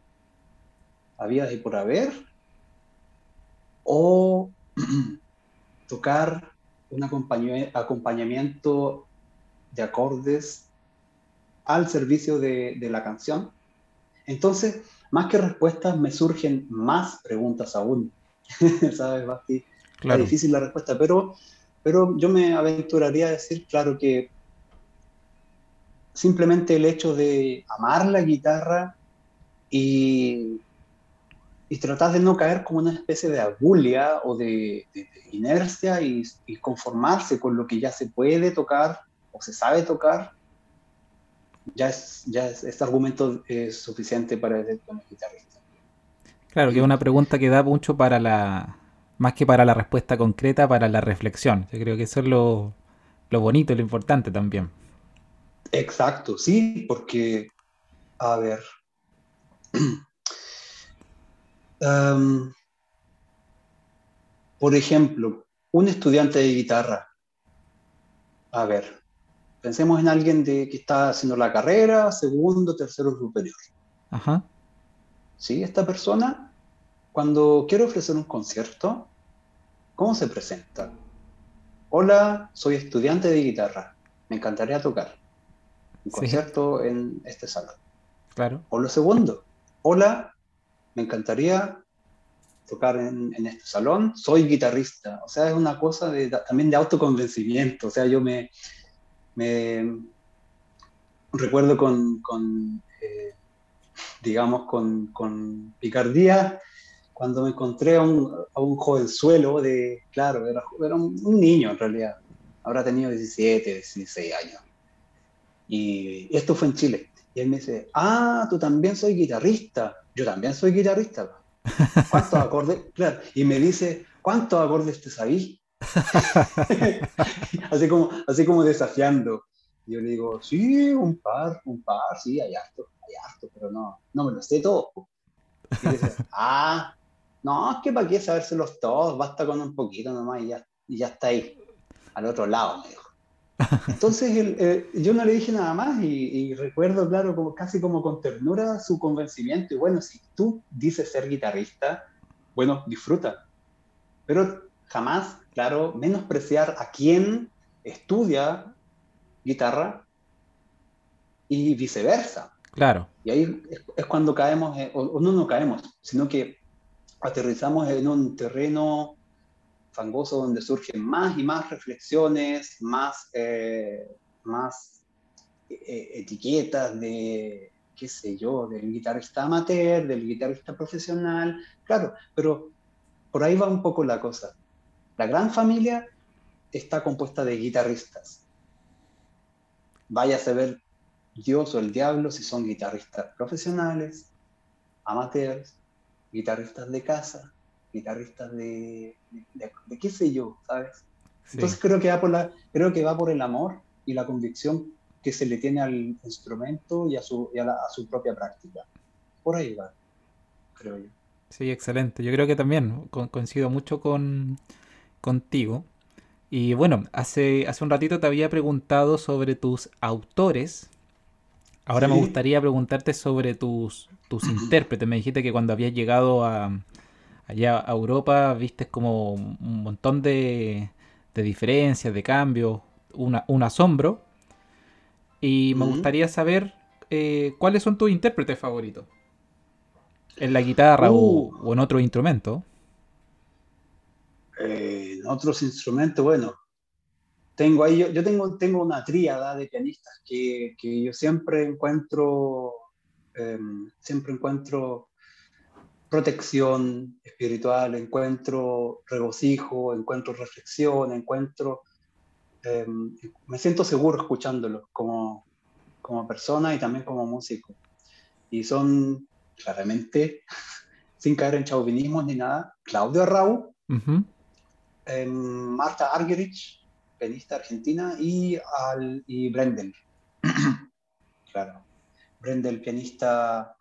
habidas y por haber, o [CLEARS THROAT] tocar un acompañamiento de acordes al servicio de, de, la canción. Entonces, más que respuestas, me surgen más preguntas aún. [LAUGHS] ¿Sabes, Basti? Es difícil la respuesta, pero, pero yo me aventuraría a decir, claro, que simplemente el hecho de amar la guitarra y, y tratar de no caer como una especie de agulia o de, inercia y, conformarse con lo que ya se puede tocar o se sabe tocar, ya es, ya este argumento es suficiente para el guitarrista. Claro, que es una pregunta que da mucho para la, más que para la respuesta concreta, para la reflexión. Yo creo que eso es lo, lo bonito y lo importante también. Exacto, sí, porque, a ver, [CLEARS THROAT] um, por ejemplo, un estudiante de guitarra, a ver, pensemos en alguien de, que está haciendo la carrera, segundo, tercero superior. Ajá. Sí, esta persona cuando quiero ofrecer un concierto, ¿cómo se presenta? Hola, soy estudiante de guitarra. Me encantaría tocar un concierto en este salón. Claro. O lo segundo, hola, me encantaría tocar en, este salón, soy guitarrista. O sea, es una cosa de, también de autoconvencimiento. O sea, yo me, me recuerdo con, con eh, digamos, con, con, picardía cuando me encontré a un, a un jovenzuelo de, claro, era, era un, un, niño en realidad, habrá tenido 17, 16 años. Y esto fue en Chile. Y él me dice, ah, tú también soy guitarrista. Yo también soy guitarrista. ¿Cuántos acordes? [LAUGHS] Claro. Y me dice, ¿cuántos acordes te sabí? [LAUGHS] así, como, así como desafiando. Y yo le digo, sí, un par, un par, sí, hay harto, hay harto, pero no, no me lo sé todo. Y dice, [LAUGHS] ah, no, es que para qué sabérselos todos, basta con un poquito nomás y ya, y ya está ahí, al otro lado, me dijo. Entonces yo no le dije nada más y, recuerdo, claro, como, casi como con ternura su convencimiento. Y bueno, si tú dices ser guitarrista, bueno, disfruta. Pero jamás, claro, menospreciar a quien estudia guitarra y viceversa. Claro. Y ahí es, cuando caemos, o no, no caemos, sino que aterrizamos en un terreno fangoso donde surgen más y más reflexiones, más, eh, más eh, etiquetas de, qué sé yo, del guitarrista amateur, del guitarrista profesional, claro, pero por ahí va un poco la cosa. La gran familia está compuesta de guitarristas. Vaya a saber Dios o el diablo si son guitarristas profesionales, amateurs, guitarristas de casa, guitarristas de, de, qué sé yo, ¿sabes? Entonces creo que, va por la, creo que va por el amor y la convicción que se le tiene al instrumento y a su, a, su propia práctica. Por ahí va, creo yo. Sí, excelente. Yo creo que también coincido mucho con, contigo. Y bueno, hace, hace un ratito te había preguntado sobre tus autores. Ahora me gustaría preguntarte sobre tus, tus intérpretes. Me dijiste que cuando habías llegado a, allá a Europa viste como un montón de, diferencias, de cambios, un asombro. Y me gustaría saber eh, cuáles son tus intérpretes favoritos. En la guitarra o, uh. en otro instrumento. Eh, en otros instrumentos, bueno. Tengo ahí, yo, tengo, tengo una tríada de pianistas que, yo siempre encuentro, em, siempre encuentro protección espiritual, encuentro regocijo, encuentro reflexión, encuentro... Em, me siento seguro escuchándolo como, como persona y también como músico. Y son claramente, [LAUGHS] sin caer en chauvinismo ni nada, Claudio Arrau, em, Marta Argerich, pianista argentina, y, al, y Brendel. [CLEARS THROAT] claro. Brendel, pianista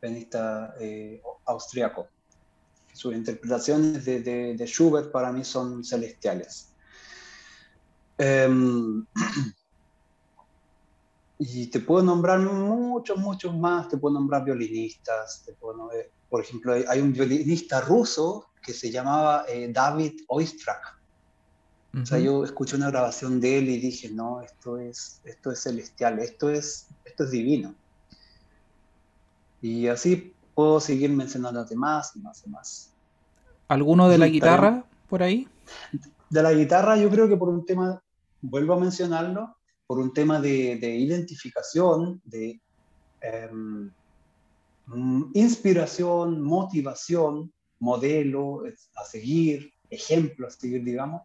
pianista eh, austriaco. Sus interpretaciones de, de, Schubert para mí son celestiales. Em, [CLEARS THROAT] y te puedo nombrar muchos, muchos más, te puedo nombrar violinistas, por ejemplo, hay un violinista ruso que se llamaba eh, David Oistrakh. O sea, yo escuché una grabación de él y dije, no, esto es, esto es celestial, esto es, esto es divino. Y así puedo seguir mencionando más y más y más. ¿Alguno de la guitarra por ahí? De la guitarra yo creo que por un tema, vuelvo a mencionarlo, por un tema de, identificación, de mm, inspiración, motivación, modelo a seguir, ejemplo a seguir, digamos,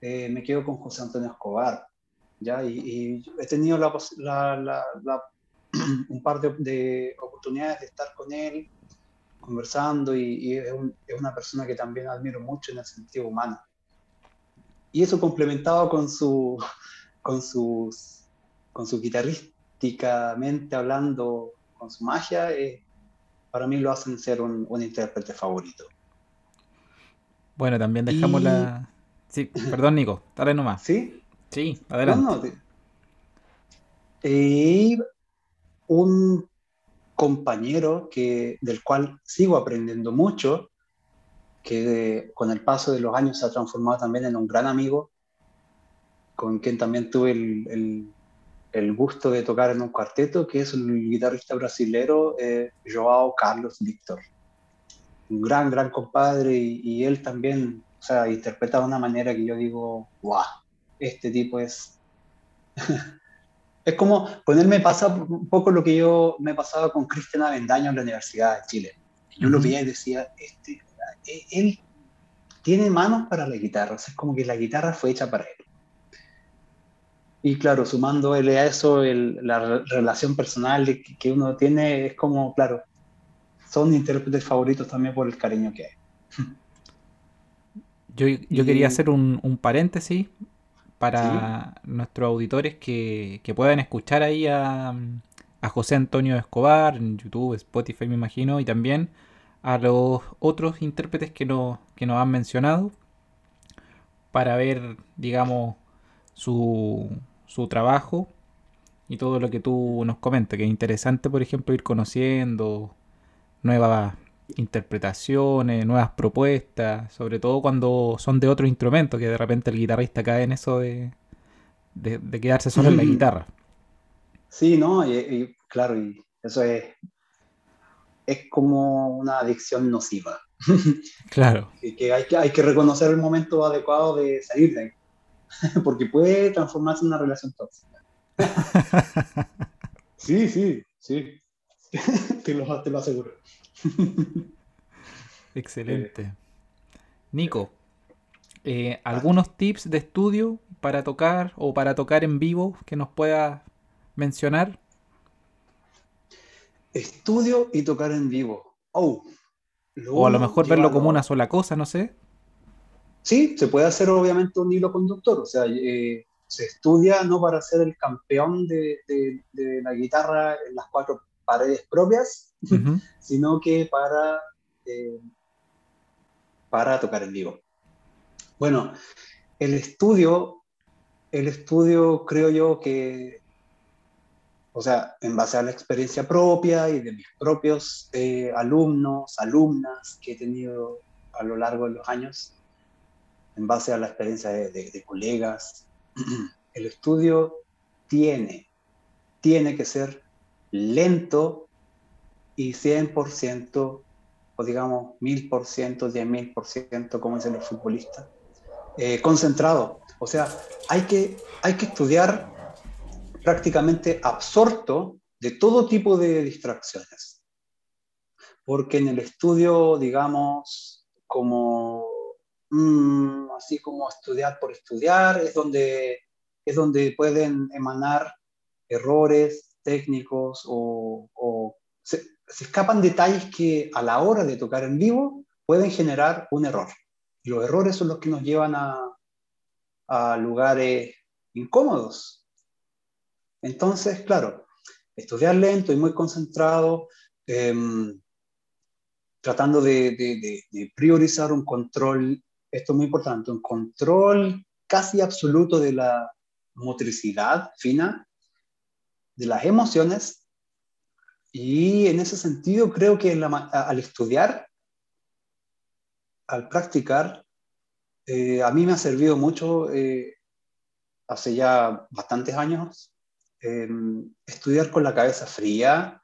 eh, me quedo con José Antonio Escobar. ¿ya? Y, he tenido la, la, la [CLEARS THROAT] un par de, oportunidades de estar con él, conversando, y, es, una persona que también admiro mucho en el sentido humano. Y eso complementado con su, con sus, con su guitarrísticamente hablando, con su magia, eh, para mí lo hacen ser un, intérprete favorito. Bueno, también dejamos la... Sí, [LAUGHS] perdón Nico, dale nomás. ¿Sí? Sí, adelante. Y un compañero que, del cual sigo aprendiendo mucho, que con el paso de los años se ha transformado también en un gran amigo, con quien también tuve el, el, gusto de tocar en un cuarteto, que es el guitarrista brasilero eh, Joao Carlos Víctor. un gran, gran compadre y, él también, o sea, interpreta de una manera que yo digo, wow, este tipo es... es como ponerme pasa un poco lo que yo me pasaba con Cristian Avendaño en la Universidad de Chile. Yo lo veía y decía, este, e, él tiene manos para la guitarra, o sea, es como que la guitarra fue hecha para él. Y claro, sumándole a eso la relación personal que, uno tiene, es como, claro, son intérpretes favoritos también por el cariño que hay. Yo, yo quería hacer un, paréntesis para nuestros auditores que, puedan escuchar ahí a, a, José Antonio Escobar en YouTube, Spotify me imagino, y también a los otros intérpretes que, no, que nos han mencionado para ver, digamos, su, su trabajo y todo lo que tú nos comentas, que es interesante, por ejemplo, ir conociendo nuevas interpretaciones, nuevas propuestas, sobre todo cuando son de otro instrumento, que de repente el guitarrista cae en eso de, de, quedarse solo en la guitarra. Sí, ¿no? Y, claro, y eso es, es como una adicción nociva. [LAUGHS] Claro. que, hay que hay que reconocer el momento adecuado de salir de ahí, [LAUGHS] porque puede transformarse en una relación tóxica. [LAUGHS] sí, sí, sí. [LAUGHS] te, lo, te lo aseguro. [LAUGHS] Excelente. Nico, eh, ¿algunos tips de estudio para tocar o para tocar en vivo que nos puedas mencionar? Estudio y tocar en vivo. Oh, o a lo mejor verlo como una sola cosa, no sé. Sí, se puede hacer obviamente un hilo conductor, o sea, eh, se estudia no para ser el campeón de, de, la guitarra en las cuatro paredes propias, [LAUGHS] sino que para, eh, para tocar en vivo. Bueno, el estudio, el estudio creo yo que, o sea, en base a la experiencia propia y de mis propios eh, alumnos, alumnas que he tenido a lo largo de los años, en base a la experiencia de, de colegas, [CLEARS THROAT] el estudio tiene, tiene que ser lento y 100%, o digamos 1000%, 10.000%, como dicen los futbolistas, eh, concentrado. O sea, hay que, hay que estudiar prácticamente absorto de todo tipo de distracciones. Porque en el estudio, digamos, como mm, así como estudiar por estudiar, es donde, es donde pueden emanar errores, técnicos o, se, escapan detalles que a la hora de tocar en vivo pueden generar un error. Y los errores son los que nos llevan a, a lugares incómodos. Entonces, claro, estudiar lento y muy concentrado, em, tratando de, de, de, priorizar un control, esto es muy importante, un control casi absoluto de la motricidad fina de las emociones. Y en ese sentido creo que al estudiar, al practicar, eh, a mí me ha servido mucho eh, hace ya bastantes años em, estudiar con la cabeza fría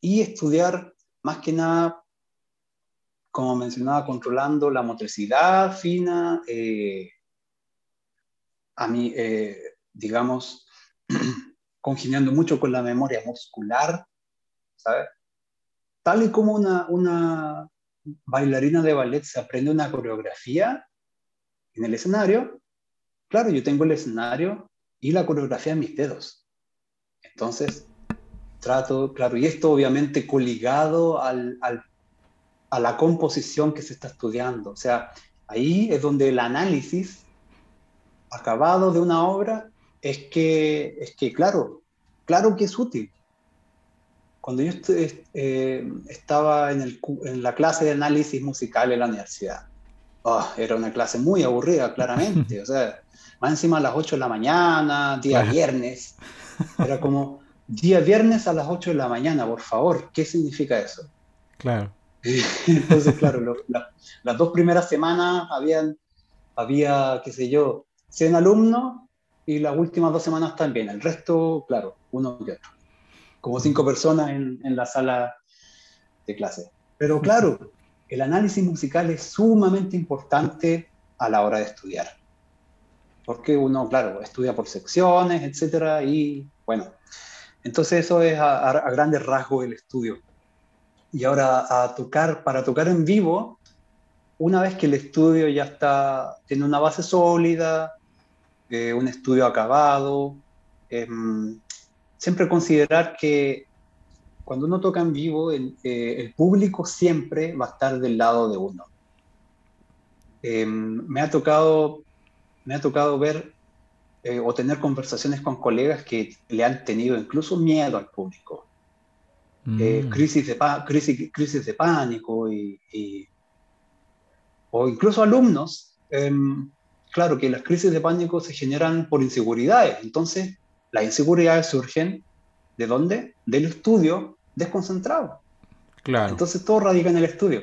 y estudiar más que nada, como mencionaba, controlando la motricidad fina, eh, a mí, digamos, [CLEARS THROAT] congeniando mucho con la memoria muscular, ¿sabes? Tal y como una, bailarina de ballet se aprende una coreografía en el escenario, claro, yo tengo el escenario y la coreografía en mis dedos. Entonces, trato, claro, y esto obviamente coligado al, al, a la composición que se está estudiando. O sea, ahí es donde el análisis acabado de una obra es que, es que claro, claro que es útil. Cuando yo eh, estaba en, el, en, la clase de análisis musical en la universidad, ah, era una clase muy aburrida, claramente. [LAUGHS] O sea, más encima a las 8 de la mañana, día viernes. Era como, día viernes a las 8 de la mañana, por favor, ¿qué significa eso? Claro. [LAUGHS] Entonces, claro, las dos primeras semanas habían, había, qué sé yo, 100 alumnos y las últimas dos semanas también. El resto, claro, uno y otro. Como cinco personas en, la sala de clase. Pero claro, el análisis musical es sumamente importante a la hora de estudiar. Porque uno, claro, estudia por secciones, etcétera, y bueno, entonces eso es a, a grandes rasgos el estudio. Y ahora a tocar, para tocar en vivo, una vez que el estudio ya está, tiene una base sólida, eh, un estudio acabado, em, siempre considerar que cuando uno toca en vivo, el, eh, el, público siempre va a estar del lado de uno. Em, me, ha tocado, me ha tocado ver eh, o tener conversaciones con colegas que le han tenido incluso miedo al público. Mm. crisis, de crisis, crisis de pánico y, y o incluso alumnos, em, claro que las crisis de pánico se generan por inseguridades. Entonces, las inseguridades surgen de dónde? Del estudio desconcentrado. Claro. Entonces, todo radica en el estudio.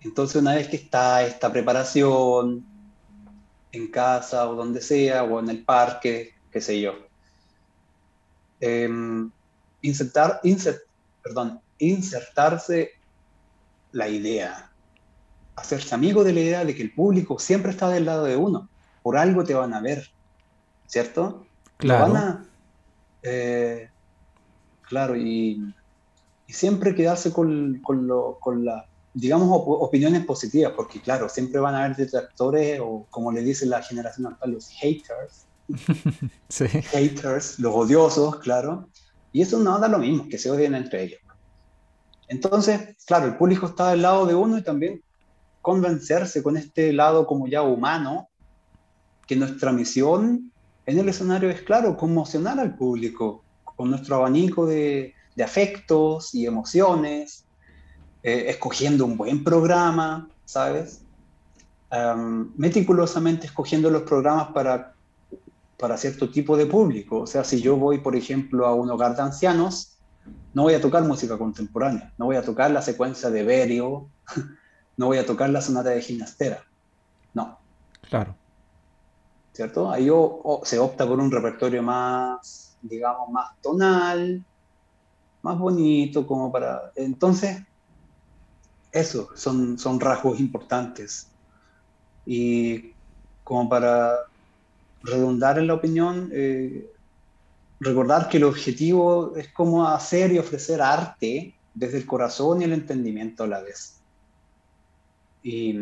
Entonces, una vez que está esta preparación en casa o donde sea, o en el parque, qué sé yo, em, insertar, insert, perdón, insertarse la idea, hacerse amigo de la idea de que el público siempre está del lado de uno. Por algo te van a ver, ¿cierto? Claro. Eh, claro, y, siempre quedarse con, con, lo, con las, digamos, opiniones positivas, porque claro, siempre van a haber detractores o como le dice la generación actual, los haters. [LAUGHS] sí. Haters, los odiosos, claro. Y eso no da lo mismo, que se odien entre ellos. Entonces, claro, el público está del lado de uno y también convencerse con este lado como ya humano, que nuestra misión en el escenario es, claro, conmocionar al público con nuestro abanico de, afectos y emociones, eh, escogiendo un buen programa, ¿sabes? meticulosamente escogiendo los programas para, para cierto tipo de público. O sea, si yo voy, por ejemplo, a un hogar de ancianos, no voy a tocar música contemporánea, no voy a tocar la secuencia de Berio, no voy a tocar la sonata de gimnastera. No. Claro. ¿Cierto? Ahí se opta por un repertorio más, digamos, más tonal, más bonito, como para... Entonces, eso, son, son rasgos importantes. Y como para redundar en la opinión, eh, recordar que el objetivo es como hacer y ofrecer arte desde el corazón y el entendimiento a la vez. Y,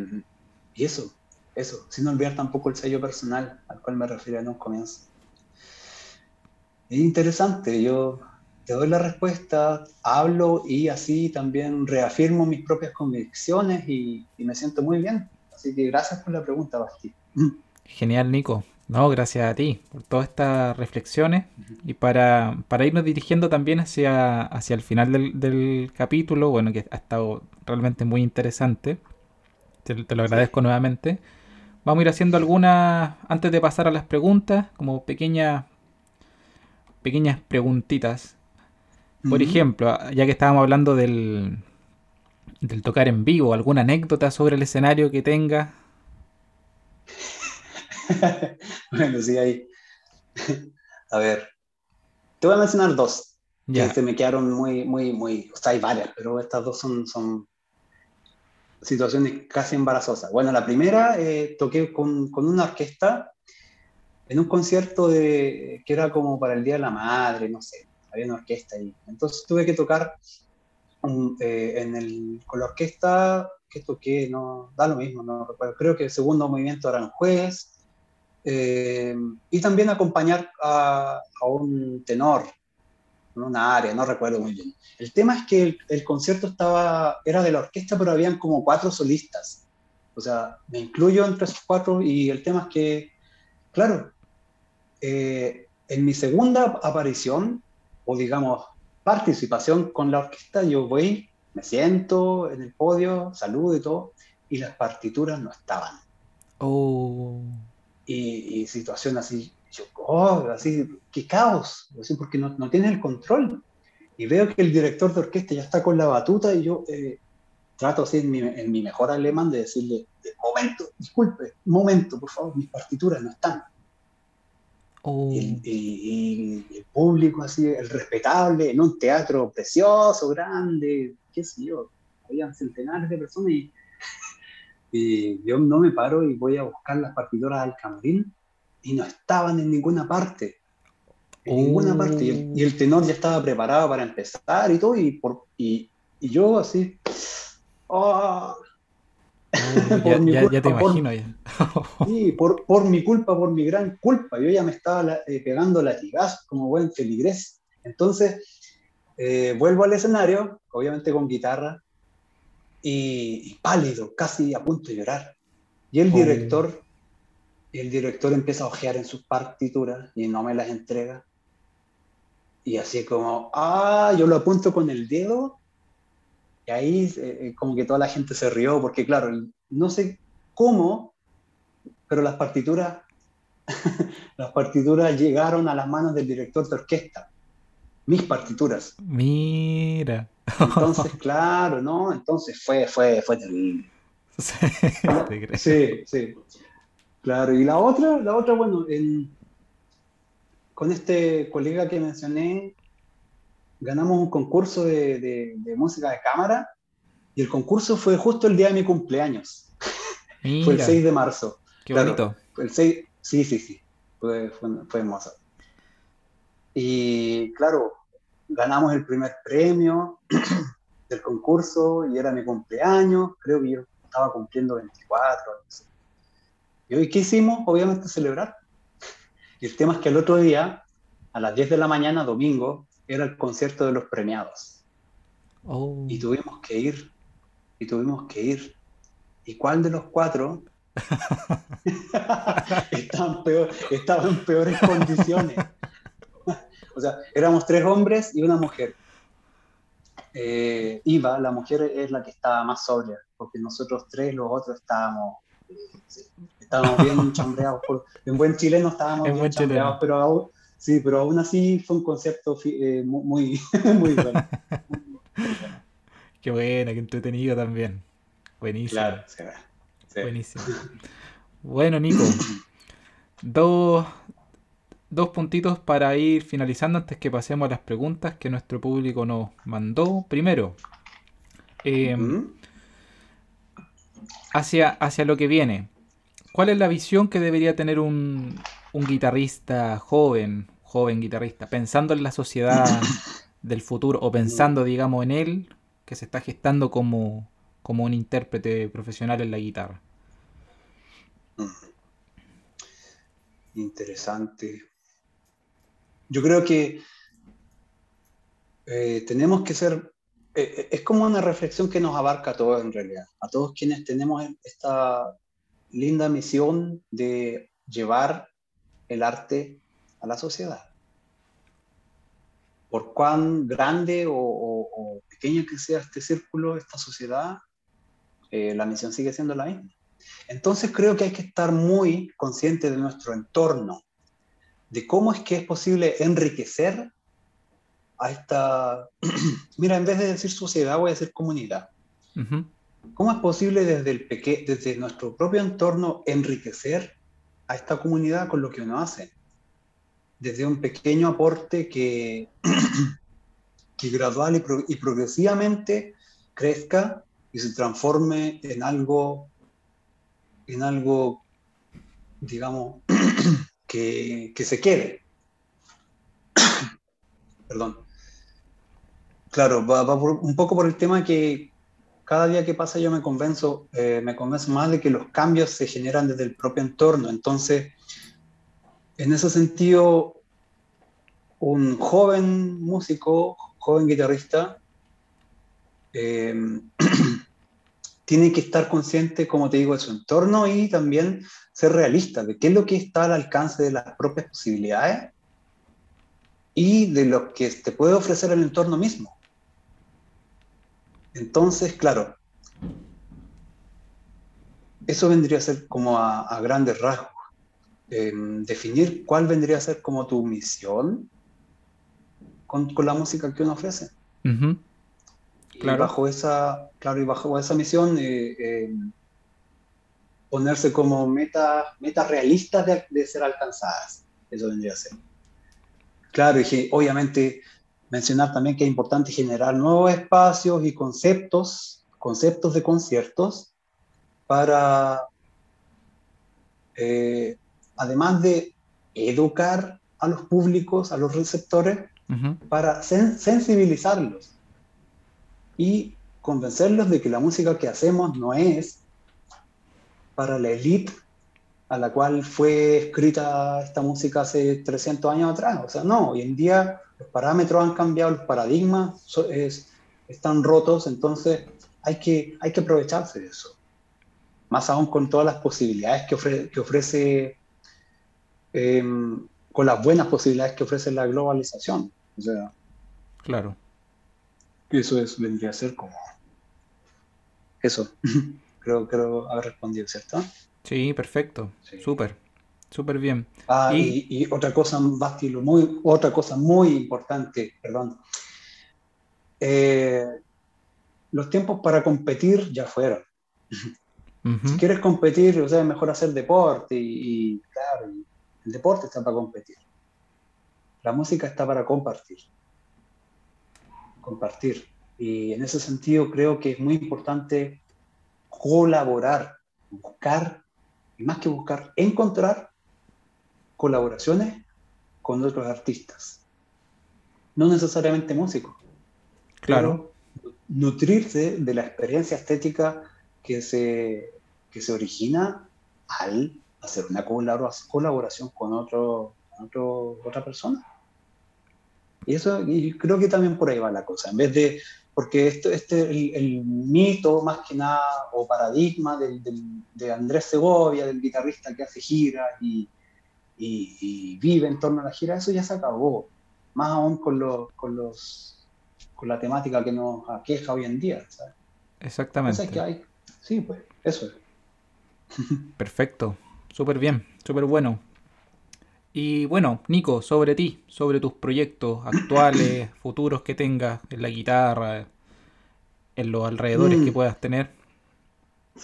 eso, eso, sin olvidar tampoco el sello personal al cual me refería en un comienzo. Es interesante, yo te doy la respuesta, hablo y así también reafirmo mis propias convicciones y, me siento muy bien. Así que gracias por la pregunta, Basti. Genial, Nico. No, gracias a ti por todas estas reflexiones y para, para, irnos dirigiendo también hacia, hacia el final del, del capítulo, bueno, que ha estado realmente muy interesante. Te, lo agradezco nuevamente. Vamos a ir haciendo algunas, antes de pasar a las preguntas, como pequeñas, pequeñas preguntitas. Por ejemplo, ya que estábamos hablando del, del tocar en vivo, ¿alguna anécdota sobre el escenario que tenga? [LAUGHS] bueno, sí, ahí. [LAUGHS] a ver, te voy a mencionar dos. Ya. Que se me quedaron muy, muy, muy. O sea, hay varias, pero estas dos son, son situaciones casi embarazosas. Bueno, la primera eh, toqué con, con, una orquesta en un concierto de, que era como para el Día de la Madre, no sé, había una orquesta ahí. Entonces tuve que tocar eh, en el, con la orquesta que toqué, no da lo mismo, no recuerdo, creo que el segundo movimiento era un juez, eh, y también acompañar a, a un tenor, una área, no recuerdo muy bien. El tema es que el, concierto estaba, era de la orquesta, pero habían como cuatro solistas. O sea, me incluyo entre esos cuatro y el tema es que, claro, eh, en mi segunda aparición, o digamos, participación con la orquesta, yo voy, me siento en el podio, saludo y todo, y las partituras no estaban. Oh. Y, y situación así, yo, oh, así, qué caos, así, porque no, no tiene el control. Y veo que el director de orquesta ya está con la batuta y yo eh, trato así en mi, en mi, mejor alemán de decirle, momento, disculpe, momento, por favor, mis partituras no están. Oh. Y, el público así, el respetable, en un teatro precioso, grande, qué sé yo, habían centenares de personas y, [LAUGHS] y yo no me paro y voy a buscar las partituras al camarín y no estaban en ninguna parte. En ninguna parte. Y el, tenor ya estaba preparado para empezar y todo, y, por, y, y yo así. [LAUGHS] Oh, ya, ya, te imagino ya. [LAUGHS] sí, por, por, mi culpa, por mi gran culpa. Yo ya me estaba eh, pegando latigazos como buen feligrés. Entonces, eh, vuelvo al escenario, obviamente con guitarra, y, pálido, casi a punto de llorar. Y el oh. director, el director empieza a ojear en sus partituras y no me las entrega. Y así como, ah, yo lo apunto con el dedo y ahí eh, eh, como que toda la gente se rió, porque claro, no sé cómo, pero las partituras, [LAUGHS] las partituras llegaron a las manos del director de orquesta. Mis partituras. Mira. Entonces, [LAUGHS] claro, ¿no? Entonces fue, fue, fue terrible. Sí, sí, Claro, y la otra, la otra, bueno, con este colega que mencioné, ganamos un concurso de, música de cámara y el concurso fue justo el día de mi cumpleaños. [LAUGHS] fue el 6 de marzo. Qué bonito. El 6, sí, sí, sí. Fue, fue, hermoso. Y claro, ganamos el primer premio [CLEARS THROAT] del concurso y era mi cumpleaños. Creo que yo estaba cumpliendo 24. ¿Y hoy qué hicimos? Obviamente celebrar. Y el tema es que el otro día, a las 10 de la mañana, domingo, era el concierto de los premiados. Oh. Y tuvimos que ir, y tuvimos que ir. ¿Y cuál de los cuatro [LAUGHS] estaba, en peores condiciones? o sea, éramos tres hombres y una mujer. Eh, Iva, la mujer es la que estaba más sobria, porque nosotros tres, los otros estábamos, estábamos bien [LAUGHS] chambreados. en buen chileno estábamos bien chambreados, pero aún, Sí, pero aún así fue un concepto eh, muy, [LAUGHS] muy bueno. Qué buena, qué entretenido también. Buenísimo. Claro, sí, Buenísimo. Bueno, Nico, dos, dos puntitos para ir finalizando antes que pasemos a las preguntas que nuestro público nos mandó. Primero, em, hacia, hacia lo que viene. ¿Cuál es la visión que debería tener un, un guitarrista joven, joven guitarrista, pensando en la sociedad [COUGHS] del futuro o pensando, digamos, en él, que se está gestando como, como un intérprete profesional en la guitarra? Interesante. Yo creo que eh, tenemos que ser, eh, eh, es como una reflexión que nos abarca a todos en realidad, a todos quienes tenemos esta linda misión de llevar el arte a la sociedad. Por cuán grande o, pequeño que sea este círculo, esta sociedad, eh, la misión sigue siendo la misma. Entonces creo que hay que estar muy consciente de nuestro entorno, de cómo es que es posible enriquecer a esta... [CLEARS THROAT] Mira, en vez de decir sociedad, voy a decir comunidad. ¿Cómo es posible desde, el desde nuestro propio entorno enriquecer a esta comunidad con lo que uno hace? desde un pequeño aporte que, [CLEARS THROAT] que gradual y, progresivamente crezca y se transforme en algo, en algo, digamos, [CLEARS THROAT] que, se quede. [CLEARS THROAT] Perdón. Claro, va, un poco por el tema que cada día que pasa yo me convenzo, eh, me convenzo más de que los cambios se generan desde el propio entorno. Entonces, en ese sentido, un joven músico, joven guitarrista, em, [CLEARS THROAT] tiene que estar consciente, como te digo, de su entorno y también ser realista de qué es lo que está al alcance de las propias posibilidades y de lo que te puede ofrecer el entorno mismo. Entonces, claro, eso vendría a ser como a grandes rasgos. Em, definir cuál vendría a ser como tu misión con, la música que uno ofrece. claro. bajo esa, claro, y bajo esa misión eh, em, ponerse como metas meta realistas de, ser alcanzadas. Eso vendría a ser. Claro, y obviamente mencionar también que es importante generar nuevos espacios y conceptos conceptos de conciertos para, eh, además de educar a los públicos, a los receptores, para sensibilizarlos y convencerlos de que la música que hacemos no es para la élite a la cual fue escrita esta música hace 300 años atrás. O sea, no, hoy en día los parámetros han cambiado, los paradigmas están rotos, entonces hay que, hay que aprovecharse de eso. Más aún con todas las posibilidades que, que ofrece, em, con las buenas posibilidades que ofrece la globalización. O sea, claro. Eso es, vendría a ser como... Eso. [LAUGHS] creo, creo haber respondido, ¿cierto? Sí, perfecto. Súper. Súper bien. Ah, y, otra cosa, Bastilo, muy, otra cosa muy importante, perdón. Eh, los tiempos para competir ya fueron. Si quieres competir, o sea, es mejor hacer deporte y, y claro, el deporte está para competir. La música está para compartir. Compartir. Y en ese sentido creo que es muy importante colaborar, buscar más que buscar, encontrar colaboraciones con otros artistas. No necesariamente músicos. Claro. nutrirse de la experiencia estética que se, que se origina al hacer una colaboración con, otro, otra persona. Y eso, y creo que también por ahí va la cosa. En vez de porque esto, este el, mito más que nada o paradigma de Andrés Segovia, del guitarrista que hace giras y, vive en torno a la gira, eso ya se acabó, más aún con, los, con, los, con la temática que nos aqueja hoy en día. Exactamente. que hay, sí, pues eso es. [LAUGHS] Perfecto, súper bien, súper bueno. Y bueno, Nico, sobre ti, sobre tus proyectos actuales, [COUGHS] futuros que tengas en la guitarra, en los alrededores que mm. puedas tener.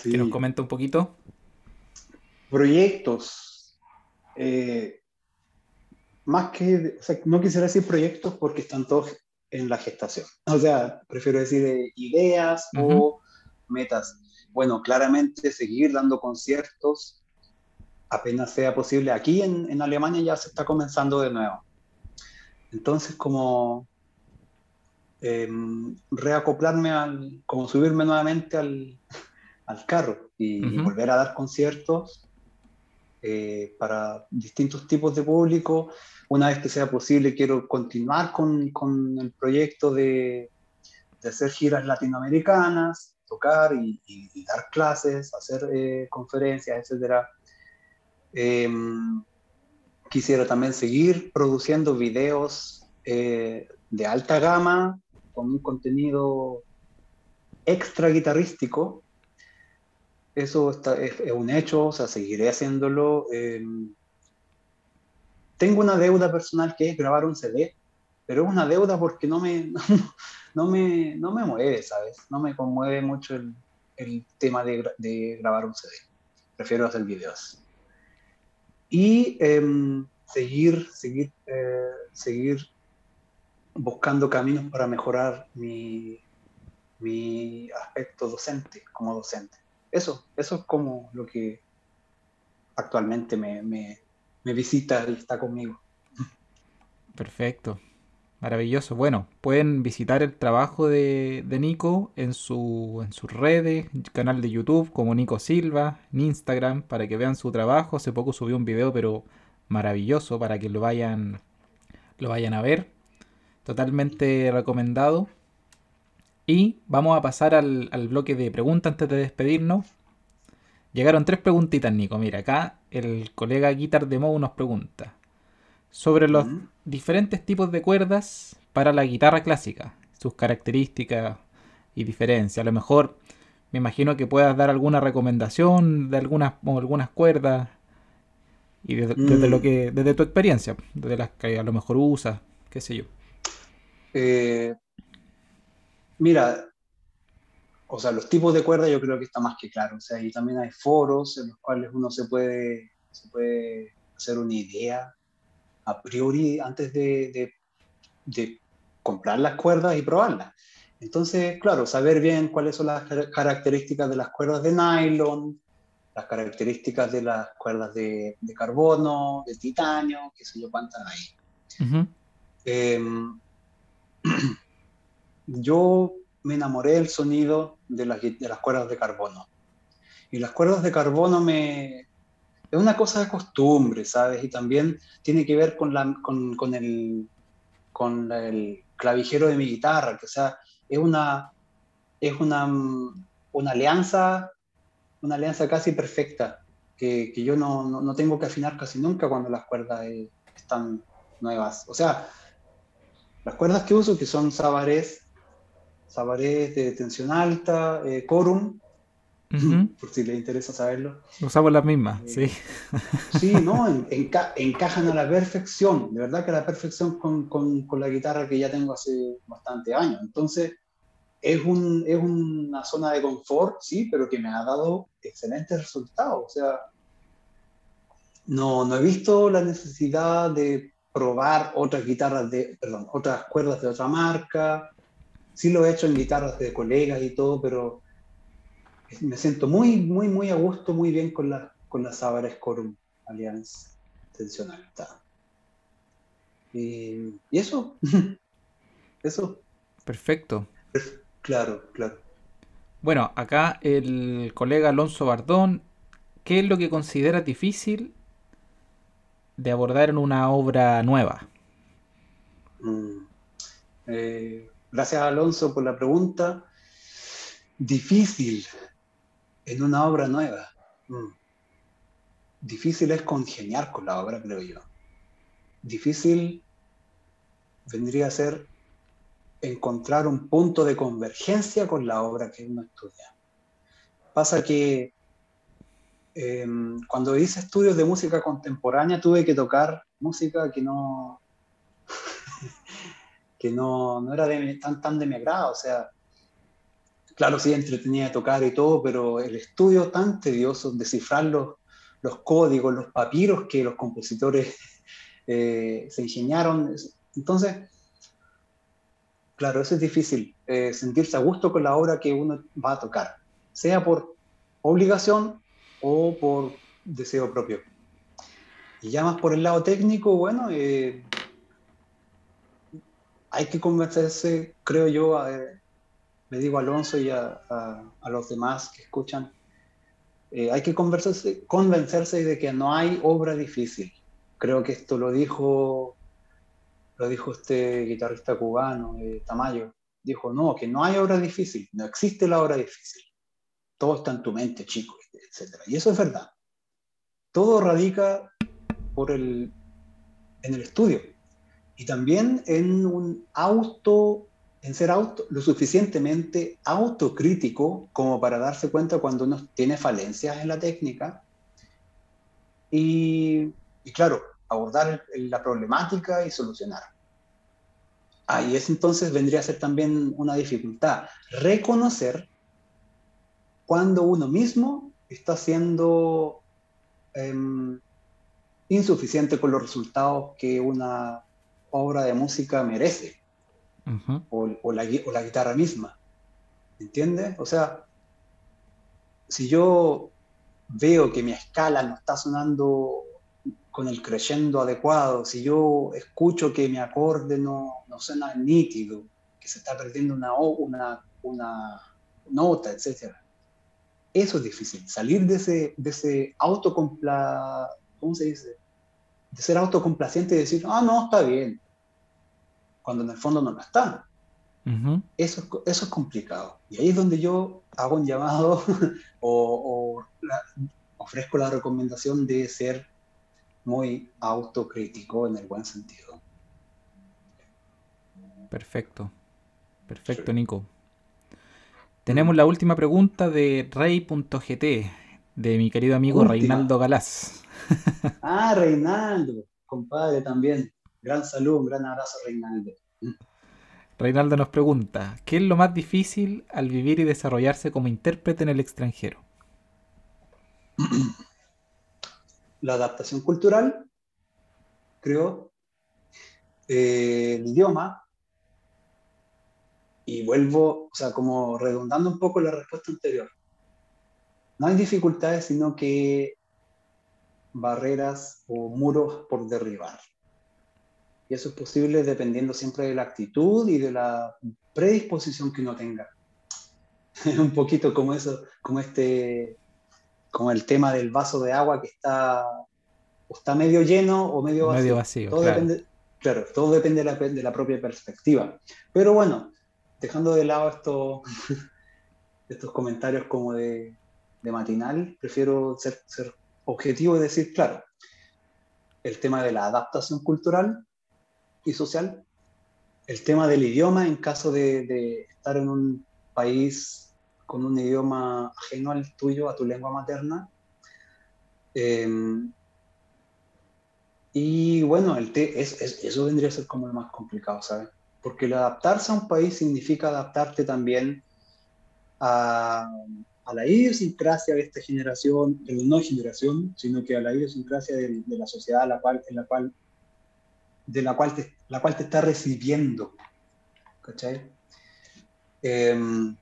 Que nos comenta un poquito. Proyectos. Eh, más que, o sea, no quisiera decir proyectos porque están todos en la gestación. O sea, prefiero decir eh, ideas o metas. Bueno, claramente seguir dando conciertos apenas sea posible. Aquí en, Alemania ya se está comenzando de nuevo. Entonces, como em, reacoplarme al, como subirme nuevamente al, carro y, volver a dar conciertos eh, para distintos tipos de público. Una vez que sea posible, quiero continuar con, el proyecto de, hacer giras latinoamericanas, tocar y, dar clases, hacer eh, conferencias, etcétera Em, quisiera también seguir produciendo videos eh, de alta gama con un contenido extra guitarrístico. Eso está, es, un hecho, o sea, seguiré haciéndolo. Em, tengo una deuda personal que es grabar un CD, pero es una deuda porque no me, [LAUGHS] no, me, no me mueve, ¿sabes? No me conmueve mucho el, el tema de, de grabar un CD. Prefiero hacer videos y em, seguir, seguir, eh, seguir buscando caminos para mejorar mi, mi aspecto docente, como docente. Eso, eso es como lo que actualmente me, me, me visita y está conmigo. Perfecto. Maravilloso. Bueno, pueden visitar el trabajo de, Nico en, su, en sus redes, canal de YouTube como Nico Silva, en Instagram, para que vean su trabajo. Hace poco subió un video, pero maravilloso para que lo vayan, lo vayan a ver. Totalmente recomendado. Y vamos a pasar al, bloque de preguntas antes de despedirnos. Llegaron tres preguntitas, Nico. Mira, acá el colega Guitar Demo nos pregunta sobre los diferentes tipos de cuerdas para la guitarra clásica, sus características y diferencias. A lo mejor me imagino que puedas dar alguna recomendación de algunas, algunas cuerdas y desde, lo mm. que desde tu experiencia, desde las que a lo mejor usas, qué sé yo. Eh, mira, o sea, los tipos de cuerdas yo creo que está más que claro. O sea, y también hay foros en los cuales uno se puede, se puede hacer una idea a priori antes de, comprar las cuerdas y probarlas. Entonces, claro, saber bien cuáles son las características de las cuerdas de nylon, las características de las cuerdas de, carbono, de titanio, qué sé yo cuántas hay. [CLEARS THROAT] yo me enamoré del sonido de las, de las cuerdas de carbono. Y las cuerdas de carbono me, es una cosa de costumbre, ¿sabes? Y también tiene que ver con, la, con, con, el, con el clavijero de mi guitarra, que o sea, es una, es una, una alianza una alianza casi perfecta, que, que yo no, no, tengo que afinar casi nunca cuando las cuerdas eh, están nuevas. O sea, las cuerdas que uso, que son sabarés, sabarés de tensión alta, eh, corum, [LAUGHS] por si les interesa saberlo. Usamos las mismas, eh, sí. [LAUGHS] Sí, no, encajan a la perfección, de verdad que a la perfección con, con, con, la guitarra que ya tengo hace bastante años. Entonces, es, un, es una zona de confort, sí, pero que me ha dado excelentes resultados. O sea, no, no he visto la necesidad de probar otras guitarras de, perdón, otras cuerdas de otra marca. Sí lo he hecho en guitarras de colegas y todo, pero me siento muy, muy, muy a gusto, muy bien con la, con las Savares Corum Alliance Tensional. Y, y eso, [LAUGHS] eso. Perfecto. Claro, claro. Bueno, acá el colega Alonso Bardón, ¿qué es lo que considera difícil de abordar en una obra nueva? Mm. Eh, gracias Alonso por la pregunta. Difícil en una obra nueva. Mm. Difícil es congeniar con la obra, creo yo. Difícil vendría a ser encontrar un punto de convergencia con la obra que uno estudia. Pasa que em, cuando hice estudios de música contemporánea tuve que tocar música que no, que no, no era tan, tan de mi agrado. O sea, claro, sí, entretenía tocar y todo, pero el estudio tan tedioso, descifrar los, los códigos, los papiros que los compositores [LAUGHS] eh, se ingeniaron. Entonces, Claro, eso es difícil, eh, sentirse a gusto con la obra que uno va a tocar, sea por obligación o por deseo propio. Y ya más por el lado técnico, bueno, eh, hay que convencerse, creo yo, a, le digo a Alonso y a, los demás que escuchan, eh, hay que convencerse, convencerse de que no hay obra difícil. Creo que esto lo dijo lo dijo este guitarrista cubano, eh, Tamayo, dijo, no, que no hay obra difícil, no existe la obra difícil. Todo está en tu mente, chico, etc. Y eso es verdad. Todo radica por el, en el estudio y también en un auto, en ser auto, lo suficientemente autocrítico como para darse cuenta cuando uno tiene falencias en la técnica. Y, y claro, abordar la problemática y solucionar. Ahí es entonces vendría a ser también una dificultad, reconocer cuando uno mismo está siendo em, insuficiente con los resultados que una obra de música merece, o, la, o la guitarra misma. ¿Entiendes? O sea, si yo veo que mi escala no está sonando con el creyendo adecuado, si yo escucho que mi acorde no, no suena nítido, que se está perdiendo una, una, una nota, etc. Eso es difícil, salir de ese, de ese autocompla... ¿Cómo se dice? De ser autocomplaciente y decir, ah, no, está bien, cuando en el fondo no lo está. eso, eso es complicado. Y ahí es donde yo hago un llamado [LAUGHS] o, ofrezco la recomendación de ser muy autocrítico en el buen sentido. Perfecto. Perfecto, Nico. Tenemos la última pregunta de Rey.gt, de mi querido amigo Reinaldo Galás. [LAUGHS] ah, Reinaldo, compadre también. Gran salud, un gran abrazo, Reinaldo. Reinaldo nos pregunta, ¿qué es lo más difícil al vivir y desarrollarse como intérprete en el extranjero? la adaptación cultural, creo, eh, el idioma, y vuelvo, o sea, como redundando un poco la respuesta anterior. No hay dificultades, sino que barreras o muros por derribar. Y eso es posible dependiendo siempre de la actitud y de la predisposición que uno tenga. Es [LAUGHS] un poquito como eso, como este, como el tema del vaso de agua que está, está medio lleno o medio vacío. Medio vacío todo claro. Depende, claro, todo depende de la, de la, propia perspectiva. Pero bueno, dejando de lado esto, [LAUGHS] estos comentarios como de, de matinal, prefiero ser, ser objetivo y decir, claro, el tema de la adaptación cultural y social, el tema del idioma en caso de, estar en un país con un idioma ajeno al tuyo, a tu lengua materna. Eh, y bueno, el te, es, es, eso vendría a ser como lo más complicado, ¿sabes? Porque el adaptarse a un país significa adaptarte también a, a la idiosincrasia de esta generación, no generación, sino que a la idiosincrasia de, de la sociedad a la cual, en la cual, de la cual, te, la cual te está recibiendo. ¿Cachai? Eh,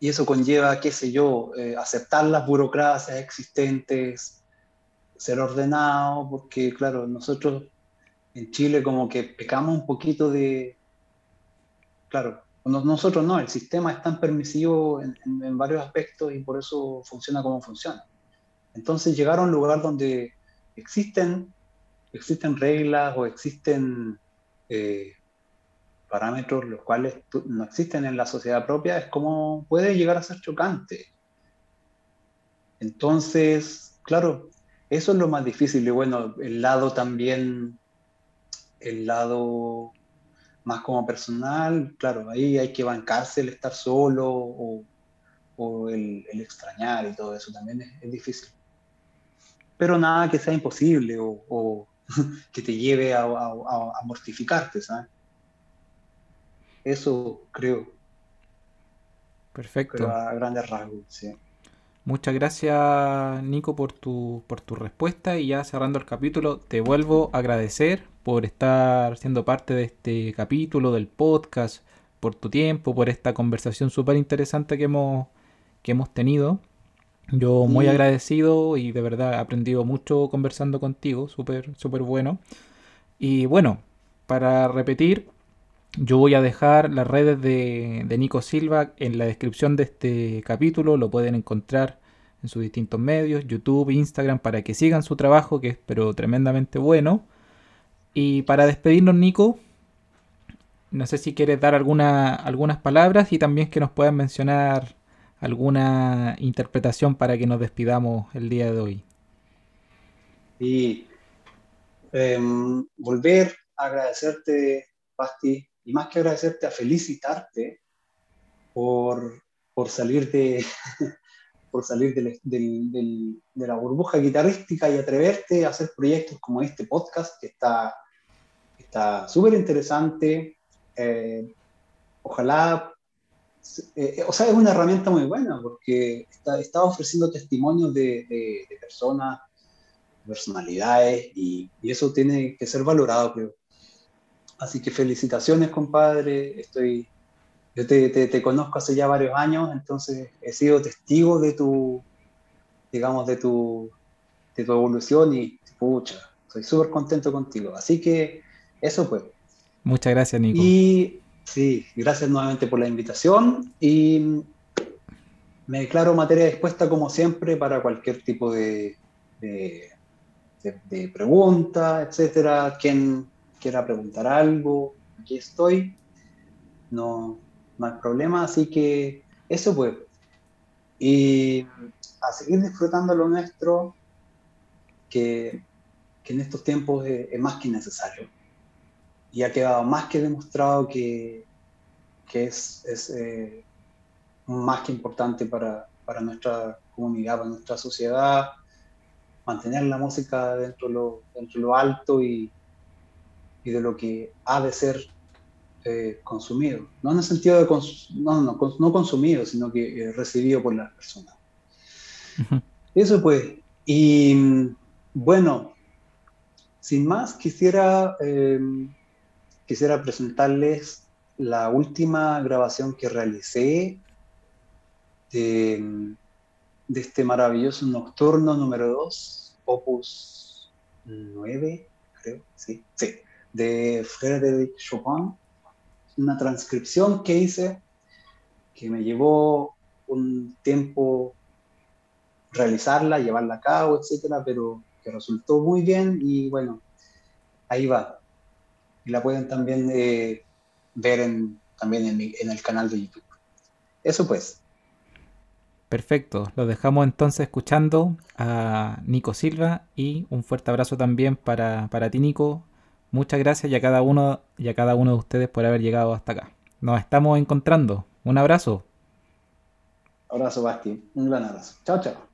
y eso conlleva, qué sé yo, eh, aceptar las burocracias existentes, ser ordenado, porque claro, nosotros en Chile como que pecamos un poquito de, claro, nosotros no, el sistema es tan permisivo en, en, varios aspectos y por eso funciona como funciona. Entonces llegar a un lugar donde existen, existen reglas o existen eh, parámetros los cuales no existen en la sociedad propia es como puede llegar a ser chocante. Entonces, claro, eso es lo más difícil y bueno, el lado también, el lado más como personal, claro, ahí hay que bancarse el estar solo o, el, extrañar y todo eso también es, difícil. Pero nada que sea imposible o [LAUGHS] que te lleve a, a, a, mortificarte, ¿sabes? Eso creo. Perfecto. Creo a grandes rasgos, sí. Muchas gracias, Nico, por tu, por tu respuesta. Y ya cerrando el capítulo, te vuelvo a agradecer por estar siendo parte de este capítulo del podcast, por tu tiempo, por esta conversación súper interesante que hemos, que hemos tenido. Yo muy sí. agradecido y de verdad he aprendido mucho conversando contigo, súper, súper bueno. Y bueno, para repetir, yo voy a dejar las redes de, de, Nico Silva en la descripción de este capítulo. Lo pueden encontrar en sus distintos medios, YouTube, Instagram, para que sigan su trabajo, que es pero tremendamente bueno. Y para despedirnos, Nico, no sé si quieres dar alguna, algunas palabras y también que nos puedan mencionar alguna interpretación para que nos despidamos el día de hoy. Y eh, volver a agradecerte, Basti, y más que agradecerte, a felicitarte por, por salir de [LAUGHS] por salir del, del, del, de la burbuja guitarrística y atreverte a hacer proyectos como este podcast que está súper interesante. Eh, ojalá, eh, o sea, es una herramienta muy buena porque está, está ofreciendo testimonios de, de, de personas, personalidades y, y, eso tiene que ser valorado, creo. Así que felicitaciones, compadre. Estoy, yo te, te, te, conozco hace ya varios años, entonces he sido testigo de tu, digamos, de tu, de tu evolución y, pucha, estoy súper contento contigo. Así que eso pues. Muchas gracias, Nico. Y sí, gracias nuevamente por la invitación y me declaro materia dispuesta como siempre para cualquier tipo de, de, pregunta, etcétera. Quien quiera preguntar algo, aquí estoy. No, no hay problema, así que eso pues. Y a seguir disfrutando lo nuestro, que, que en estos tiempos es, más que necesario. Y ha quedado más que demostrado que, que es, es eh, más que importante para, para nuestra comunidad, para nuestra sociedad, mantener la música dentro de lo, dentro de lo alto y, y de lo que ha de ser eh, consumido. No en el sentido de cons no, no, no, consumido, sino que eh, recibido por las personas. Uh -huh. Eso pues. Y bueno, sin más, quisiera, eh, quisiera presentarles la última grabación que realicé de, este maravilloso nocturno número 2, opus 9, creo, sí, sí, de Frédéric Chopin. Una transcripción que hice que me llevó un tiempo realizarla, llevarla a cabo, etcétera, pero que resultó muy bien y bueno, ahí va. Y la pueden también eh, ver en, también en, el canal de YouTube. Eso pues. Perfecto, lo dejamos entonces escuchando a Nico Silva y un fuerte abrazo también para, para ti Nico. Muchas gracias y a cada uno y a cada uno de ustedes por haber llegado hasta acá. Nos estamos encontrando. Un abrazo. Abrazo, Basti. Un gran abrazo. Chao, chao.